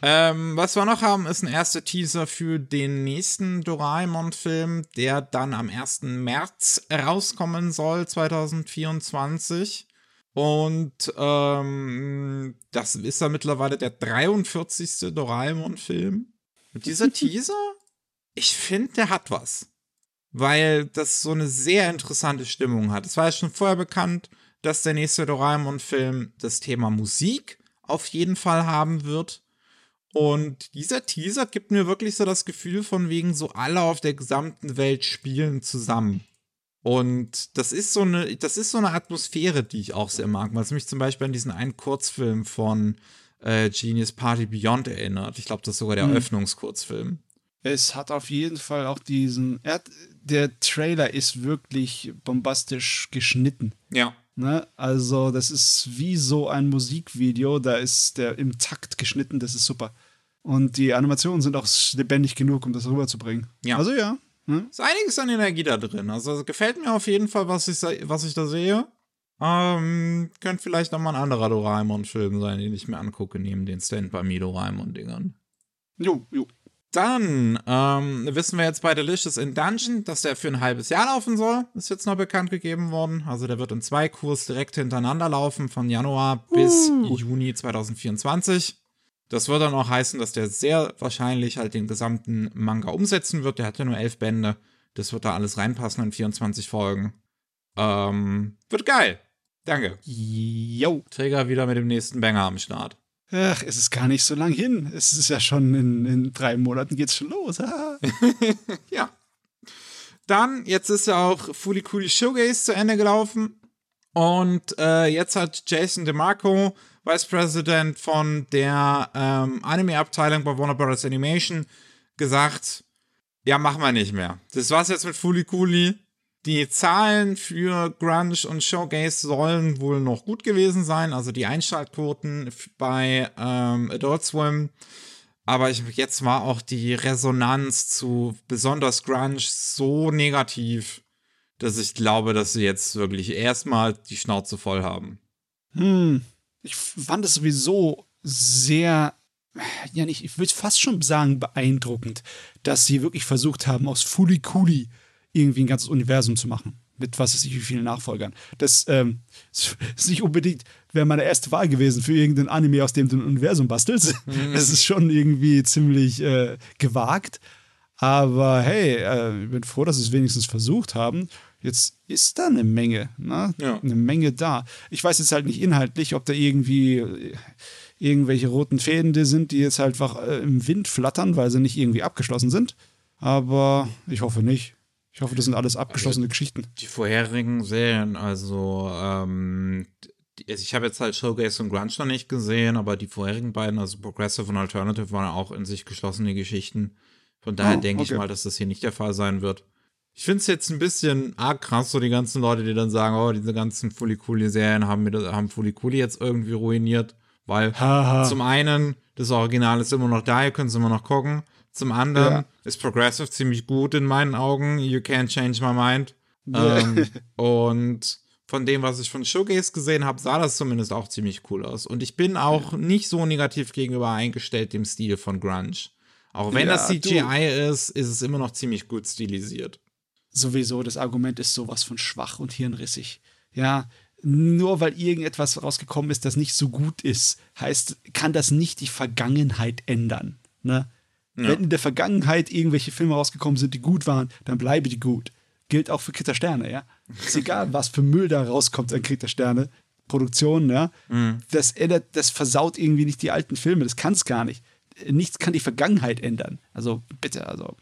[SPEAKER 1] Ähm, was wir noch haben, ist ein erster Teaser für den nächsten Doraemon-Film, der dann am 1. März rauskommen soll, 2024. Und ähm, das ist dann mittlerweile der 43. Doraemon-Film. Und dieser Teaser, ich finde, der hat was. Weil das so eine sehr interessante Stimmung hat. Es war ja schon vorher bekannt, dass der nächste Doraemon-Film das Thema Musik auf jeden Fall haben wird. Und dieser Teaser gibt mir wirklich so das Gefühl von wegen so alle auf der gesamten Welt spielen zusammen. Und das ist so eine, das ist so eine Atmosphäre, die ich auch sehr mag, weil es mich zum Beispiel an diesen einen Kurzfilm von äh, Genius Party Beyond erinnert. Ich glaube, das ist sogar der
[SPEAKER 2] Mhm.
[SPEAKER 1] Eröffnungskurzfilm.
[SPEAKER 2] Es hat auf jeden Fall auch diesen. Hat, der Trailer ist wirklich bombastisch geschnitten.
[SPEAKER 1] Ja.
[SPEAKER 2] Ne? Also, das ist wie so ein Musikvideo. Da ist der im Takt geschnitten, das ist super. Und die Animationen sind auch lebendig genug, um das rüberzubringen.
[SPEAKER 1] Ja.
[SPEAKER 2] Also ja. Ne?
[SPEAKER 1] Ist einiges an Energie da drin. Also gefällt mir auf jeden Fall, was ich, was ich da sehe. Ähm, könnte vielleicht noch mal ein anderer Doraemon-Film sein, den ich mir angucke, neben den Stand by Me Doraemon-Dingern.
[SPEAKER 2] Jo, jo.
[SPEAKER 1] Dann ähm, wissen wir jetzt bei Delicious in Dungeon, dass der für ein halbes Jahr laufen soll. Ist jetzt noch bekannt gegeben worden. Also der wird in zwei Kurs direkt hintereinander laufen, von Januar bis
[SPEAKER 2] Uh.
[SPEAKER 1] Juni 2024. Das wird dann auch heißen, dass der sehr wahrscheinlich halt den gesamten Manga umsetzen wird. Der hat ja nur elf Bände. Das wird da alles reinpassen in 24 Folgen. Ähm, wird geil. Danke.
[SPEAKER 2] Jo.
[SPEAKER 1] Träger wieder mit dem nächsten Banger am Start.
[SPEAKER 2] Ach, es ist gar nicht so lang hin. Es ist ja schon in, in drei Monaten geht's schon los.
[SPEAKER 1] Ja. Dann, jetzt ist ja auch Fully Cooley Showcase zu Ende gelaufen. Und äh, jetzt hat Jason DeMarco, Vice President von der ähm, Anime-Abteilung bei Warner Bros. Animation, gesagt, ja, machen wir nicht mehr. Das war's jetzt mit Fully Cooley. Die Zahlen für Grunge und Showcase sollen wohl noch gut gewesen sein. Also die Einschaltquoten bei ähm, Adult Swim aber ich, jetzt war auch die Resonanz zu besonders Grunge so negativ, dass ich glaube, dass sie jetzt wirklich erstmal die Schnauze voll haben.
[SPEAKER 2] Hm. Ich fand es sowieso sehr, ja nicht, ich würde fast schon sagen beeindruckend, dass sie wirklich versucht haben, aus Fully Cooley irgendwie ein ganzes Universum zu machen. Mit was weiß ich, wie vielen Nachfolgern. Das ähm, ist nicht unbedingt, wäre meine erste Wahl gewesen für irgendein Anime, aus dem du ein Universum bastelst. Das ist schon irgendwie ziemlich äh, gewagt. Aber hey, äh, ich bin froh, dass sie es wenigstens versucht haben. Jetzt ist da eine Menge, ne?
[SPEAKER 1] Ja.
[SPEAKER 2] Eine Menge da. Ich weiß jetzt halt nicht inhaltlich, ob da irgendwie äh, irgendwelche roten Fäden die sind, die jetzt halt einfach äh, im Wind flattern, weil sie nicht irgendwie abgeschlossen sind. Aber ich hoffe nicht. Ich hoffe, das sind alles abgeschlossene Geschichten.
[SPEAKER 1] Die vorherigen Serien, also, ähm, also ich habe jetzt halt Showcase und Grunge noch nicht gesehen, aber die vorherigen beiden, also Progressive und Alternative, waren auch in sich geschlossene Geschichten. Von daher
[SPEAKER 2] Oh,
[SPEAKER 1] denke ich
[SPEAKER 2] okay.
[SPEAKER 1] mal, dass das hier nicht der Fall sein wird. Ich finde es jetzt ein bisschen arg krass, so die ganzen Leute, die dann sagen, oh, diese ganzen Fully Cooley Serien haben, das, haben Cooley jetzt irgendwie ruiniert. Weil
[SPEAKER 2] Haha.
[SPEAKER 1] zum einen, das Original ist immer noch da, ihr könnt es immer noch gucken. Zum anderen
[SPEAKER 2] Ja.
[SPEAKER 1] ist Progressive ziemlich gut in meinen Augen. You can't change my mind.
[SPEAKER 2] Ja.
[SPEAKER 1] Ähm, und von dem, was ich von Showcase gesehen habe, sah das zumindest auch ziemlich cool aus. Und ich bin auch nicht so negativ gegenüber eingestellt dem Stil von Grunge. Auch wenn
[SPEAKER 2] Ja,
[SPEAKER 1] das CGI ist, ist es immer noch ziemlich gut stilisiert.
[SPEAKER 2] Sowieso, das Argument ist sowas von schwach und hirnrissig. Ja, nur weil irgendetwas rausgekommen ist, das nicht so gut ist, heißt, kann das nicht die Vergangenheit ändern. Ne? Wenn in der Vergangenheit irgendwelche Filme rausgekommen sind, die gut waren, dann bleibe die gut. Gilt auch für Kritter Sterne, ja. Ist egal, was für Müll da rauskommt an Kritter Sterne. Produktion, ja. Das ändert, das versaut irgendwie nicht die alten Filme. Das kann es gar nicht. Nichts kann die Vergangenheit ändern. Also bitte, also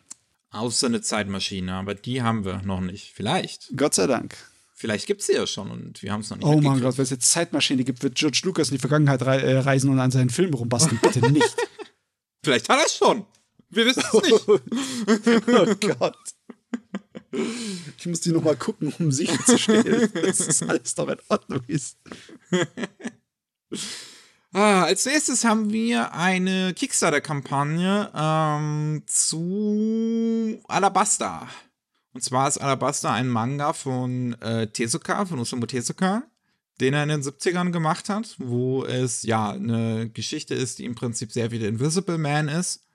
[SPEAKER 1] Außer eine Zeitmaschine, aber die haben wir noch nicht. Vielleicht.
[SPEAKER 2] Gott sei Dank.
[SPEAKER 1] Vielleicht gibt es sie ja schon und wir haben es noch nicht
[SPEAKER 2] Oh mein. Gott, wenn es jetzt Zeitmaschine gibt, wird George Lucas in die Vergangenheit äh, reisen und an seinen Filmen rumbasteln. Bitte nicht.
[SPEAKER 1] Vielleicht hat er es schon. Wir wissen es nicht.
[SPEAKER 2] oh Gott. Ich muss die nochmal gucken, um sicherzustellen, dass das alles doch in Ordnung ist.
[SPEAKER 1] Ah, als nächstes haben wir eine Kickstarter-Kampagne ähm, zu Alabasta. Und zwar ist Alabasta ein Manga von äh, Tezuka, von Osamu Tezuka, den er in den 70ern gemacht hat, wo es ja eine Geschichte ist, die im Prinzip sehr wie der Invisible Man ist.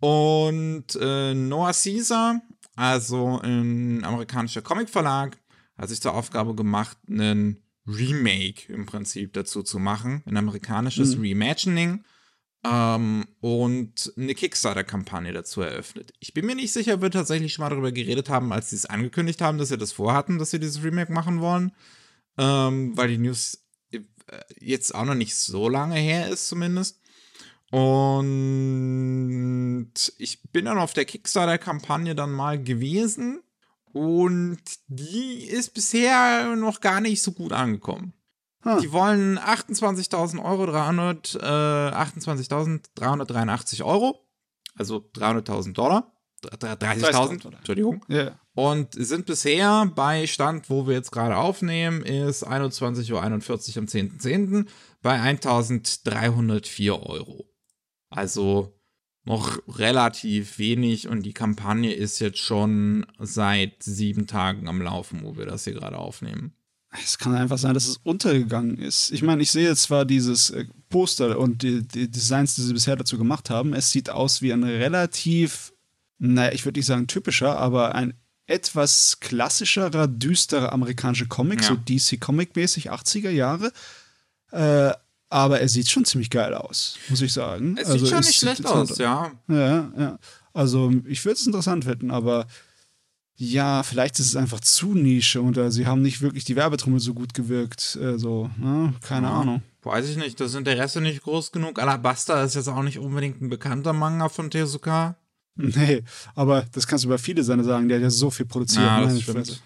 [SPEAKER 1] Und äh, Noah Caesar, also ein amerikanischer Comicverlag, hat sich zur Aufgabe gemacht, einen Remake im Prinzip dazu zu machen, ein amerikanisches Reimagining ähm, und eine Kickstarter-Kampagne dazu eröffnet. Ich bin mir nicht sicher, ob wir tatsächlich schon mal darüber geredet haben, als sie es angekündigt haben, dass sie das vorhatten, dass sie dieses Remake machen wollen, ähm, weil die News äh, jetzt auch noch nicht so lange her ist zumindest. Und ich bin dann auf der Kickstarter-Kampagne dann mal gewesen und die ist bisher noch gar nicht so gut angekommen.
[SPEAKER 2] Huh.
[SPEAKER 1] Die wollen 28.000 Euro, 300, äh, 28.383 Euro, also 300.000 Dollar, 30.000,
[SPEAKER 2] 30.000,
[SPEAKER 1] Entschuldigung.
[SPEAKER 2] Ja.
[SPEAKER 1] Und sind bisher bei Stand, wo wir jetzt gerade aufnehmen, ist 21.41 Uhr am 10.10. bei 1.304 Euro. Also noch relativ wenig und die Kampagne ist jetzt schon seit sieben Tagen am Laufen, wo wir das hier gerade aufnehmen.
[SPEAKER 2] Es kann einfach sein, dass es untergegangen ist. Ich meine, ich sehe jetzt zwar dieses äh, Poster und die, die Designs, die sie bisher dazu gemacht haben. Es sieht aus wie ein relativ, naja, ich würde nicht sagen typischer, aber ein etwas klassischerer, düsterer amerikanischer Comic,
[SPEAKER 1] Ja.
[SPEAKER 2] so DC-Comic-mäßig, 80er Jahre. Äh, aber er sieht schon ziemlich geil aus, muss ich sagen.
[SPEAKER 1] Es
[SPEAKER 2] Also
[SPEAKER 1] sieht schon nicht schlecht aus, ja.
[SPEAKER 2] Ja, ja. Also ich würde es interessant finden, aber ja, vielleicht ist es einfach zu Nische und äh, sie haben nicht wirklich die Werbetrommel so gut gewirkt. Äh, so, ne? keine
[SPEAKER 1] Ja.
[SPEAKER 2] Ahnung.
[SPEAKER 1] Weiß ich nicht, das Interesse nicht groß genug. Alabasta ist jetzt auch nicht unbedingt ein bekannter Manga von Tezuka.
[SPEAKER 2] Nee, aber das kannst du über viele seine sagen, der hat ja so viel produziert.
[SPEAKER 1] Ja, das
[SPEAKER 2] meine
[SPEAKER 1] stimmt.
[SPEAKER 2] Fresse.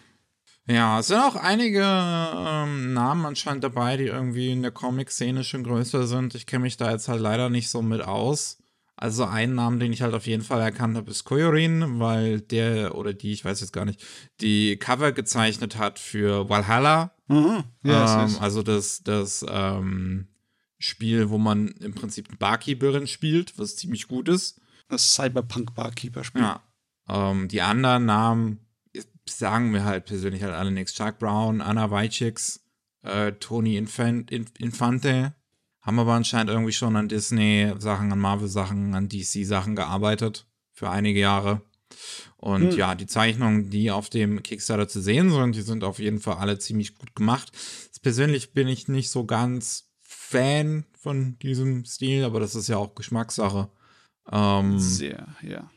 [SPEAKER 1] Ja, es sind auch einige ähm, Namen anscheinend dabei, die irgendwie in der Comic-Szene schon größer sind. Ich kenne mich da jetzt halt leider nicht so mit aus. Also ein Namen, den ich halt auf jeden Fall erkannt habe, ist Koyorin, weil der oder die, ich weiß jetzt gar nicht, die Cover gezeichnet hat für Valhalla.
[SPEAKER 2] Mhm. Ja,
[SPEAKER 1] ähm, also das, das ähm, Spiel, wo man im Prinzip eine Barkeeperin spielt, was ziemlich gut ist.
[SPEAKER 2] das Cyberpunk-Barkeeper-Spiel.
[SPEAKER 1] Ja. Ähm, die anderen Namen sagen mir halt persönlich halt alle nichts. Chuck Brown, Anna Wojciks, äh, Tony Infant, In- Infante haben aber anscheinend irgendwie schon an Disney-Sachen, an Marvel-Sachen, an DC-Sachen gearbeitet für einige Jahre. Und
[SPEAKER 2] Hm.
[SPEAKER 1] ja, die Zeichnungen, die auf dem Kickstarter zu sehen sind, die sind auf jeden Fall alle ziemlich gut gemacht. Persönlich bin ich nicht so ganz Fan von diesem Stil, aber das ist ja auch Geschmackssache. Ähm,
[SPEAKER 2] Sehr, ja.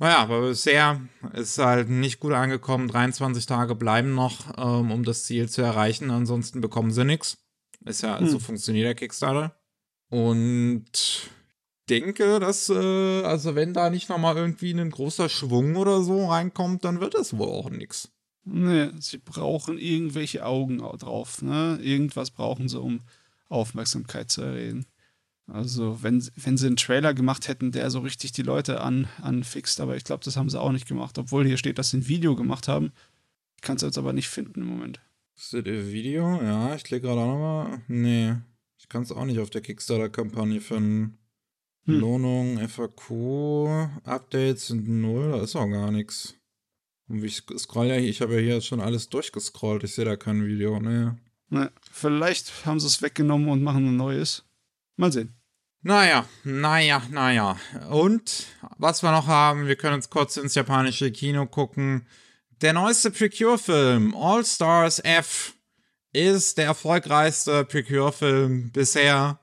[SPEAKER 1] Naja, aber bisher ist halt nicht gut angekommen. 23 Tage bleiben noch, ähm, um das Ziel zu erreichen. Ansonsten bekommen sie nichts. Ist ja, so
[SPEAKER 2] Hm.
[SPEAKER 1] funktioniert der Kickstarter. Und denke, dass, äh, also wenn da nicht nochmal irgendwie ein großer Schwung oder so reinkommt, dann wird es wohl auch nichts.
[SPEAKER 2] Nee, sie brauchen irgendwelche Augen drauf. Ne? Irgendwas brauchen sie, um Aufmerksamkeit zu erregen. Also, wenn, wenn sie einen Trailer gemacht hätten, der so richtig die Leute an, anfixt, aber ich glaube, das haben sie auch nicht gemacht. Obwohl hier steht, dass sie ein Video gemacht haben. Ich kann es jetzt aber nicht finden im Moment.
[SPEAKER 1] Ist das ein Video? Ja, ich klicke gerade auch nochmal. Nee. Ich kann es auch nicht auf der Kickstarter-Kampagne finden. Hm. Lohnung, FAQ, Updates sind null, da ist auch gar nichts. Und ich scroll ja, ich habe ja hier schon alles durchgescrollt, ich sehe da kein Video, ne.
[SPEAKER 2] Ne, vielleicht haben sie es weggenommen und machen ein neues. Mal sehen.
[SPEAKER 1] Naja, naja, naja. Und was wir noch haben, wir können uns kurz ins japanische Kino gucken. Der neueste Precure-Film, All Stars F, ist der erfolgreichste Precure-Film bisher.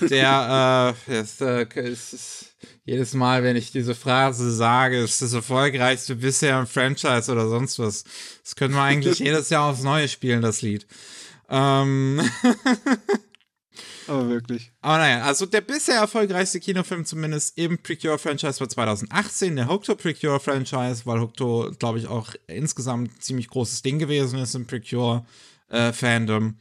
[SPEAKER 1] Der, äh, ist, äh, ist, jedes Mal, wenn ich diese Phrase sage, ist das erfolgreichste bisher im Franchise oder sonst was. Das können wir eigentlich jedes Jahr aufs Neue spielen, das Lied. Ähm.
[SPEAKER 2] Aber wirklich.
[SPEAKER 1] Aber naja, also der bisher erfolgreichste Kinofilm zumindest im Precure-Franchise war 2018, der Hokuto Precure-Franchise, weil Hokuto, glaube ich, auch insgesamt ein ziemlich großes Ding gewesen ist im Precure-Fandom. Äh,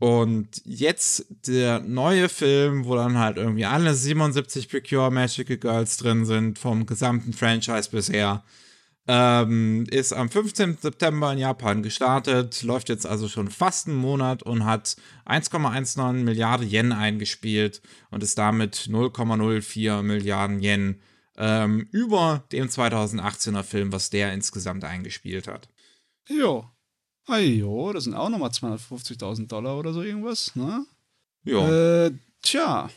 [SPEAKER 1] und jetzt der neue Film, wo dann halt irgendwie alle 77 Precure Magical Girls drin sind, vom gesamten Franchise bisher, ähm, ist am 15. September in Japan gestartet, läuft jetzt also schon fast einen Monat und hat 1,19 Milliarden Yen eingespielt und ist damit 0,04 Milliarden Yen ähm, über dem 2018er Film, was der insgesamt eingespielt hat.
[SPEAKER 2] Jo. Ajo, das sind auch nochmal 250.000 Dollar oder so irgendwas, ne?
[SPEAKER 1] Ja.
[SPEAKER 2] Äh, tja,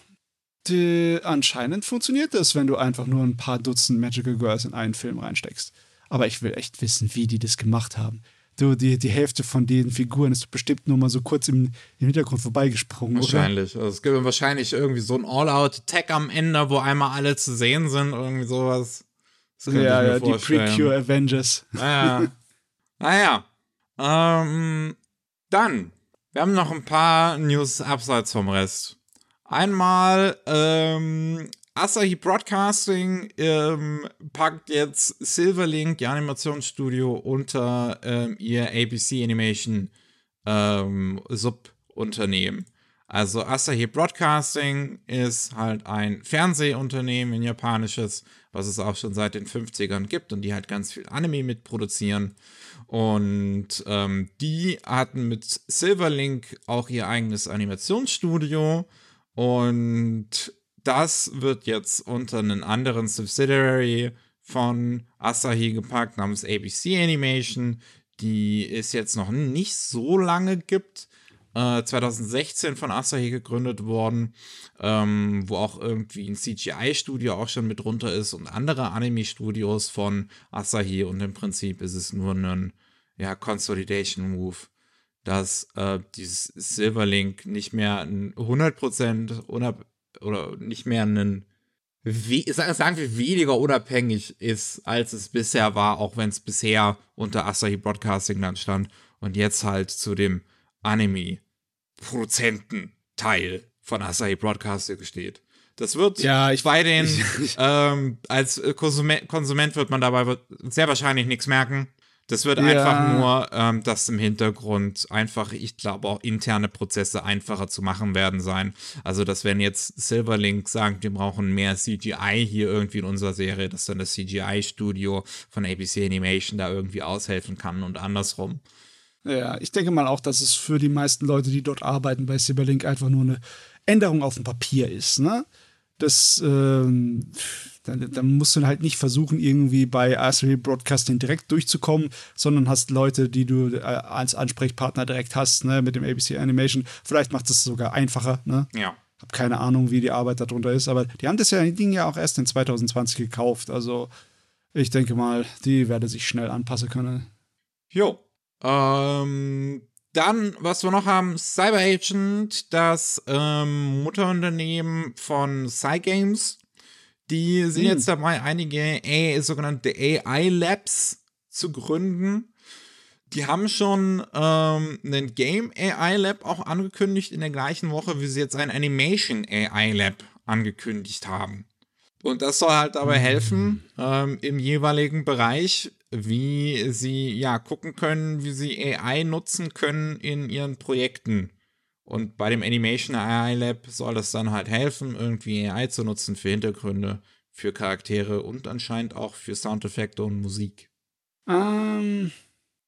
[SPEAKER 2] die, anscheinend funktioniert das, wenn du einfach nur ein paar Dutzend Magical Girls in einen Film reinsteckst. Aber ich will echt wissen, wie die das gemacht haben. Du, die, die Hälfte von den Figuren ist bestimmt nur mal so kurz im, im Hintergrund vorbeigesprungen.
[SPEAKER 1] Wahrscheinlich. Also es gibt wahrscheinlich irgendwie so ein All-Out-Tag am Ende, wo einmal alle zu sehen sind, irgendwie sowas.
[SPEAKER 2] Ja, ja, die Precure Avengers.
[SPEAKER 1] Naja. naja. Ähm, dann, wir haben noch ein paar News abseits vom Rest. Einmal, ähm, Asahi Broadcasting ähm, packt jetzt Silverlink, die Animationsstudio, unter ähm, ihr ABC Animation ähm, Subunternehmen. Also Asahi Broadcasting ist halt ein Fernsehunternehmen, ein japanisches, was es auch schon seit den 50ern gibt und die halt ganz viel Anime mitproduzieren. Und ähm, die hatten mit Silverlink auch ihr eigenes Animationsstudio und das wird jetzt unter einen anderen Subsidiary von Asahi gepackt, namens ABC Animation, die es jetzt noch nicht so lange gibt. Äh, 2016 von Asahi gegründet worden, ähm, wo auch irgendwie ein CGI-Studio auch schon mit drunter ist und andere Anime-Studios von Asahi und im Prinzip ist es nur ein ja, Consolidation-Move, dass äh, dieses Silverlink nicht mehr ein 100% unab oder nicht mehr einen, sagen wir, weniger unabhängig ist, als es bisher war, auch wenn es bisher unter Asahi Broadcasting dann stand und jetzt halt zu dem Anime-Produzententeil von Asahi Broadcasting steht. Das wird
[SPEAKER 2] ja, ich,
[SPEAKER 1] bei den, ähm, als Konsument, Konsument wird man dabei sehr wahrscheinlich nichts merken. Das wird ja. einfach nur, ähm, dass im Hintergrund einfach, ich glaube, auch interne Prozesse einfacher zu machen werden sein. Also, dass wenn jetzt Silverlink sagt, wir brauchen mehr CGI hier irgendwie in unserer Serie, dass dann das CGI-Studio von ABC Animation da irgendwie aushelfen kann und andersrum.
[SPEAKER 2] Ja, ich denke mal auch, dass es für die meisten Leute, die dort arbeiten bei Silverlink, einfach nur eine Änderung auf dem Papier ist, ne? Das, ähm, dann, dann, musst du halt nicht versuchen, irgendwie bei Arsenal Broadcasting direkt durchzukommen, sondern hast Leute, die du äh, als Ansprechpartner direkt hast, ne, mit dem ABC Animation. Vielleicht macht es sogar einfacher, ne?
[SPEAKER 1] Ja.
[SPEAKER 2] Hab keine Ahnung, wie die Arbeit darunter ist, aber die haben das ja, die Ding ja auch erst in 2020 gekauft. Also ich denke mal, die werde sich schnell anpassen können.
[SPEAKER 1] Jo. Ähm, dann, was wir noch haben, Cyber Agent, das ähm, Mutterunternehmen von Cygames. Die sind hm. jetzt dabei, einige A, sogenannte AI-Labs zu gründen. Die haben schon ähm, einen Game AI Lab auch angekündigt in der gleichen Woche, wie sie jetzt ein Animation AI Lab angekündigt haben. Und das soll halt dabei helfen, ähm, im jeweiligen Bereich, wie sie ja gucken können, wie sie AI nutzen können in ihren Projekten. Und bei dem Animation AI Lab soll das dann halt helfen, irgendwie AI zu nutzen für Hintergründe, für Charaktere und anscheinend auch für Soundeffekte und Musik.
[SPEAKER 2] Ähm,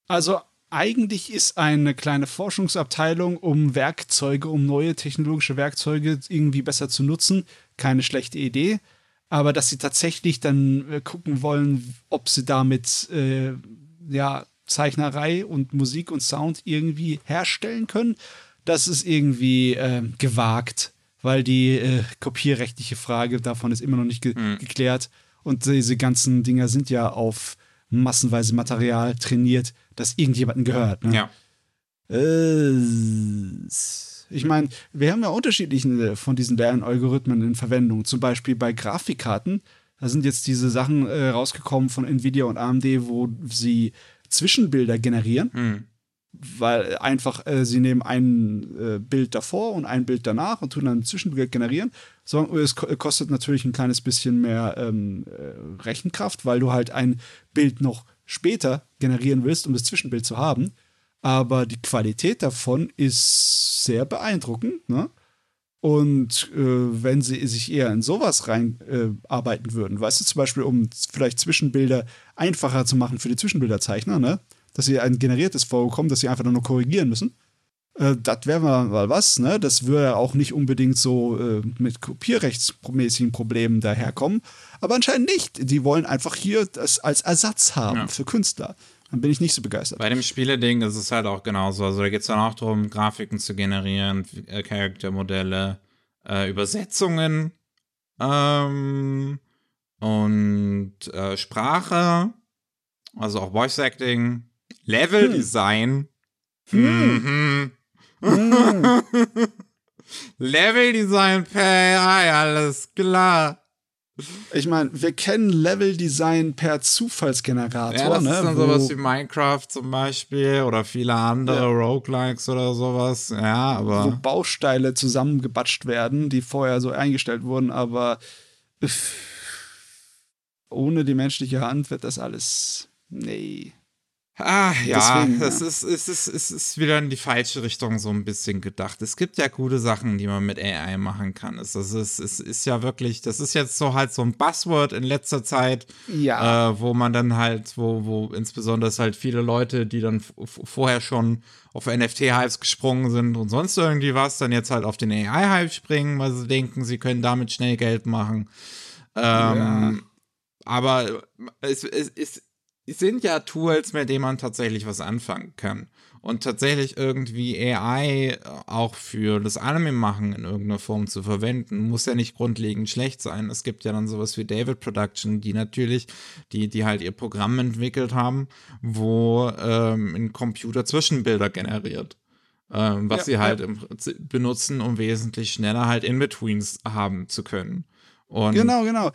[SPEAKER 2] also eigentlich ist eine kleine Forschungsabteilung, um Werkzeuge, um neue technologische Werkzeuge irgendwie besser zu nutzen, keine schlechte Idee. Aber dass sie tatsächlich dann äh, gucken wollen, ob sie damit äh, ja, Zeichnerei und Musik und Sound irgendwie herstellen können, das ist irgendwie äh, gewagt, weil die äh, kopierrechtliche Frage davon ist immer noch nicht ge mhm. geklärt. Und diese ganzen Dinger sind ja auf massenweise Material trainiert, das irgendjemandem gehört. Ne?
[SPEAKER 1] Ja.
[SPEAKER 2] Äh, ich meine, wir haben ja unterschiedliche von diesen Lernalgorithmen in Verwendung. Zum Beispiel bei Grafikkarten. Da sind jetzt diese Sachen äh, rausgekommen von Nvidia und AMD, wo sie Zwischenbilder generieren.
[SPEAKER 1] Mhm.
[SPEAKER 2] Weil einfach, äh, sie nehmen ein äh, Bild davor und ein Bild danach und tun dann ein Zwischenbild generieren. So, es kostet natürlich ein kleines bisschen mehr ähm, äh, Rechenkraft, weil du halt ein Bild noch später generieren willst, um das Zwischenbild zu haben. Aber die Qualität davon ist sehr beeindruckend. Ne? Und äh, wenn sie sich eher in sowas reinarbeiten äh, würden, weißt du, zum Beispiel, um vielleicht Zwischenbilder einfacher zu machen für die Zwischenbilderzeichner, ne? dass sie ein generiertes vorkommen, das sie einfach nur korrigieren müssen. Äh, das wäre mal was, ne? Das würde auch nicht unbedingt so äh, mit kopierrechtsmäßigen Problemen daherkommen. Aber anscheinend nicht. Die wollen einfach hier das als Ersatz haben ja. für Künstler. Dann bin ich nicht so begeistert.
[SPEAKER 1] Bei dem Spiele-Ding ist es halt auch genauso. Also da geht es dann auch darum, Grafiken zu generieren, äh, Charaktermodelle, äh, Übersetzungen ähm, und äh, Sprache, also auch Voice Acting, Level Design. Hm. Mhm. Hm. Level Design AI, alles klar.
[SPEAKER 2] Ich meine, wir kennen Level Design per Zufallsgenerator. Ja, das
[SPEAKER 1] ne, ist dann sowas wie Minecraft zum Beispiel oder viele andere ja. Roguelikes oder sowas. Ja, aber. Wo
[SPEAKER 2] Bausteine zusammengebatscht werden, die vorher so eingestellt wurden, aber ohne die menschliche Hand wird das alles. Nee.
[SPEAKER 1] Ah, ja, Deswegen, das ja. Ist, es, ist, es ist wieder in die falsche Richtung so ein bisschen gedacht. Es gibt ja gute Sachen, die man mit AI machen kann. Es, das ist, es ist ja wirklich, das ist jetzt so halt so ein Buzzword in letzter Zeit,
[SPEAKER 2] ja.
[SPEAKER 1] äh, wo man dann halt, wo, wo insbesondere halt viele Leute, die dann vorher schon auf NFT-Hypes gesprungen sind und sonst irgendwie was, dann jetzt halt auf den AI-Hype springen, weil sie denken, sie können damit schnell Geld machen. Ähm, ja. Aber es, es, es sind ja Tools, mit denen man tatsächlich was anfangen kann. Und tatsächlich irgendwie AI auch für das Anime machen in irgendeiner Form zu verwenden, muss ja nicht grundlegend schlecht sein. Es gibt ja dann sowas wie David Production, die natürlich, die, die halt ihr Programm entwickelt haben, wo ähm, ein Computer Zwischenbilder generiert. Ähm, was ja, sie halt ja. benutzen, um wesentlich schneller halt In-Betweens haben zu können. Und
[SPEAKER 2] genau, genau.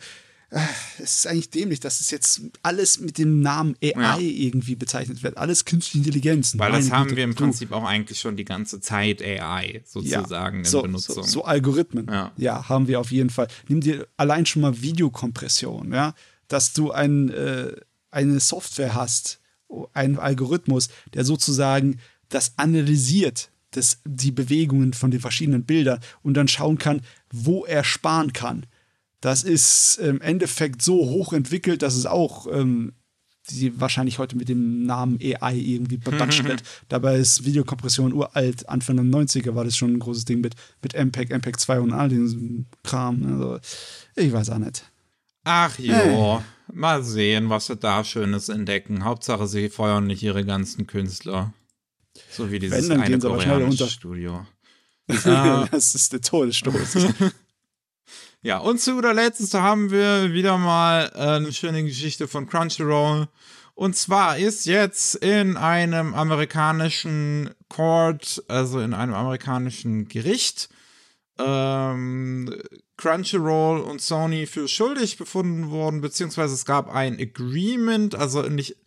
[SPEAKER 2] Äh, es ist eigentlich dämlich, dass es jetzt alles mit dem Namen AI ja. irgendwie bezeichnet wird. Alles künstliche Intelligenz.
[SPEAKER 1] Weil das haben wir im Prinzip auch eigentlich schon die ganze Zeit AI sozusagen ja,
[SPEAKER 2] so,
[SPEAKER 1] in Benutzung.
[SPEAKER 2] So, so Algorithmen. Ja. ja. haben wir auf jeden Fall. Nimm dir allein schon mal Videokompression, ja, dass du ein, äh, eine Software hast, einen Algorithmus, der sozusagen das analysiert, das, die Bewegungen von den verschiedenen Bildern und dann schauen kann, wo er sparen kann das ist im Endeffekt so hoch entwickelt, dass es auch ähm, die wahrscheinlich heute mit dem Namen AI irgendwie bebatscht wird. Dabei ist Videokompression uralt. Anfang der 90er war das schon ein großes Ding mit, mit MPEG, MPEG 2 und all diesem Kram. Also, ich weiß auch nicht.
[SPEAKER 1] Ach jo, hey. mal sehen, was sie da Schönes entdecken. Hauptsache, sie feuern nicht ihre ganzen Künstler. So wie dieses Wenn, eine koreanische Studio.
[SPEAKER 2] das ist der Todesstoß.
[SPEAKER 1] Ja, und zu guter Letzt haben wir wieder mal äh, eine schöne Geschichte von Crunchyroll. Und zwar ist jetzt in einem amerikanischen Court, also in einem amerikanischen Gericht, ähm, Crunchyroll und Sony für schuldig befunden worden, beziehungsweise es gab ein Agreement, also nicht,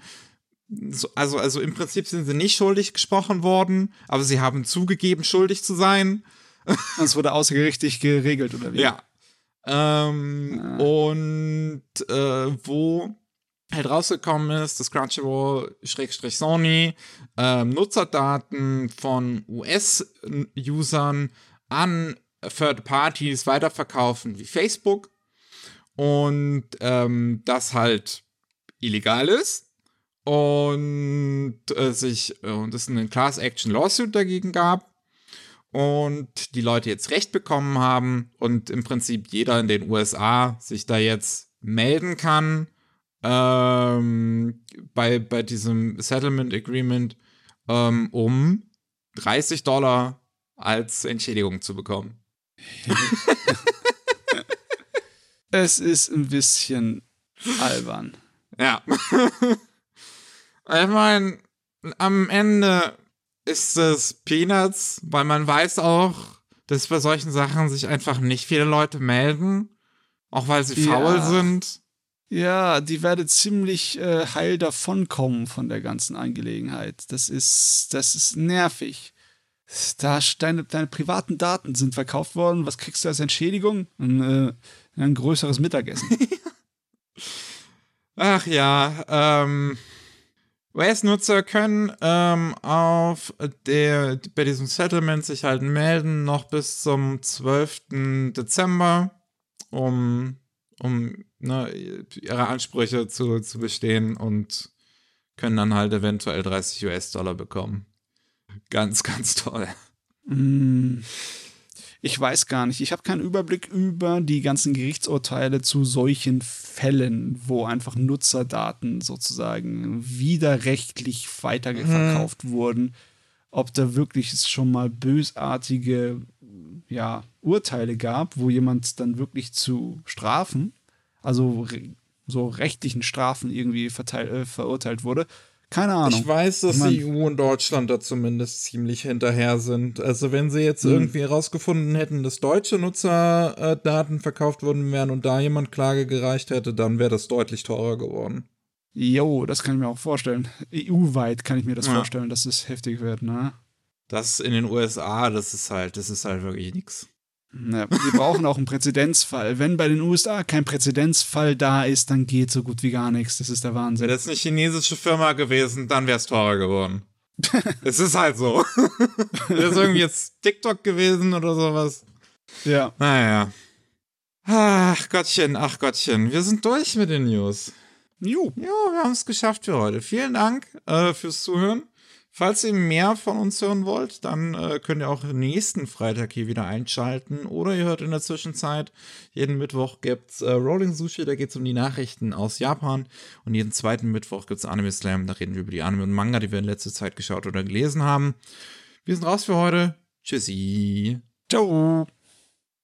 [SPEAKER 1] also, also im Prinzip sind sie nicht schuldig gesprochen worden, aber sie haben zugegeben, schuldig zu sein.
[SPEAKER 2] Das wurde außergerichtlich geregelt, oder wie?
[SPEAKER 1] Ja, ähm, ah. Und äh, wo halt rausgekommen ist, dass Crunchyroll-Sony ähm, Nutzerdaten von US-Usern an Third Parties weiterverkaufen wie Facebook und ähm, das halt illegal ist und äh, sich und es einen Class Action Lawsuit dagegen gab und die Leute jetzt Recht bekommen haben und im Prinzip jeder in den USA sich da jetzt melden kann ähm, bei, bei diesem Settlement Agreement, ähm, um 30 Dollar als Entschädigung zu bekommen.
[SPEAKER 2] es ist ein bisschen albern.
[SPEAKER 1] Ja. ich meine, am Ende ist es Peanuts, weil man weiß auch, dass bei solchen Sachen sich einfach nicht viele Leute melden, auch weil sie ja. faul sind.
[SPEAKER 2] Ja, die werden ziemlich äh, heil davonkommen von der ganzen Angelegenheit. Das ist, das ist nervig. Da deine, deine privaten Daten sind verkauft worden. Was kriegst du als Entschädigung? Ein, äh, ein größeres Mittagessen.
[SPEAKER 1] Ach ja, ähm, OS-Nutzer können ähm, auf der, bei diesem Settlement sich halt melden, noch bis zum 12. Dezember, um, um ne, ihre Ansprüche zu, zu bestehen und können dann halt eventuell 30 US-Dollar bekommen. Ganz, ganz toll.
[SPEAKER 2] Mm ich weiß gar nicht. Ich habe keinen Überblick über die ganzen Gerichtsurteile zu solchen Fällen, wo einfach Nutzerdaten sozusagen widerrechtlich weiterverkauft mhm. wurden. Ob da wirklich es schon mal bösartige ja, Urteile gab, wo jemand dann wirklich zu Strafen, also so rechtlichen Strafen irgendwie äh, verurteilt wurde. Keine Ahnung.
[SPEAKER 1] Ich weiß, dass ich mein, die EU und Deutschland da zumindest ziemlich hinterher sind. Also wenn sie jetzt hm. irgendwie herausgefunden hätten, dass deutsche Nutzerdaten verkauft worden wären und da jemand Klage gereicht hätte, dann wäre das deutlich teurer geworden.
[SPEAKER 2] Jo, das kann ich mir auch vorstellen. EU-weit kann ich mir das ja. vorstellen, dass es heftig wird, ne?
[SPEAKER 1] Das in den USA, das ist halt, das ist halt wirklich nichts.
[SPEAKER 2] Ja, wir brauchen auch einen Präzedenzfall. Wenn bei den USA kein Präzedenzfall da ist, dann geht so gut wie gar nichts. Das ist der Wahnsinn.
[SPEAKER 1] Wäre das eine chinesische Firma gewesen, dann wäre es teurer geworden. es ist halt so. Wäre es irgendwie jetzt TikTok gewesen oder sowas.
[SPEAKER 2] Ja.
[SPEAKER 1] Naja. Ach Gottchen, ach Gottchen. Wir sind durch mit den News.
[SPEAKER 2] Jo.
[SPEAKER 1] Jo, wir haben es geschafft für heute. Vielen Dank äh, fürs Zuhören. Falls ihr mehr von uns hören wollt, dann äh, könnt ihr auch nächsten Freitag hier wieder einschalten. Oder ihr hört in der Zwischenzeit, jeden Mittwoch gibt's äh, Rolling Sushi, da geht es um die Nachrichten aus Japan. Und jeden zweiten Mittwoch gibt's Anime Slam, da reden wir über die Anime und Manga, die wir in letzter Zeit geschaut oder gelesen haben. Wir sind raus für heute. Tschüssi.
[SPEAKER 2] Ciao.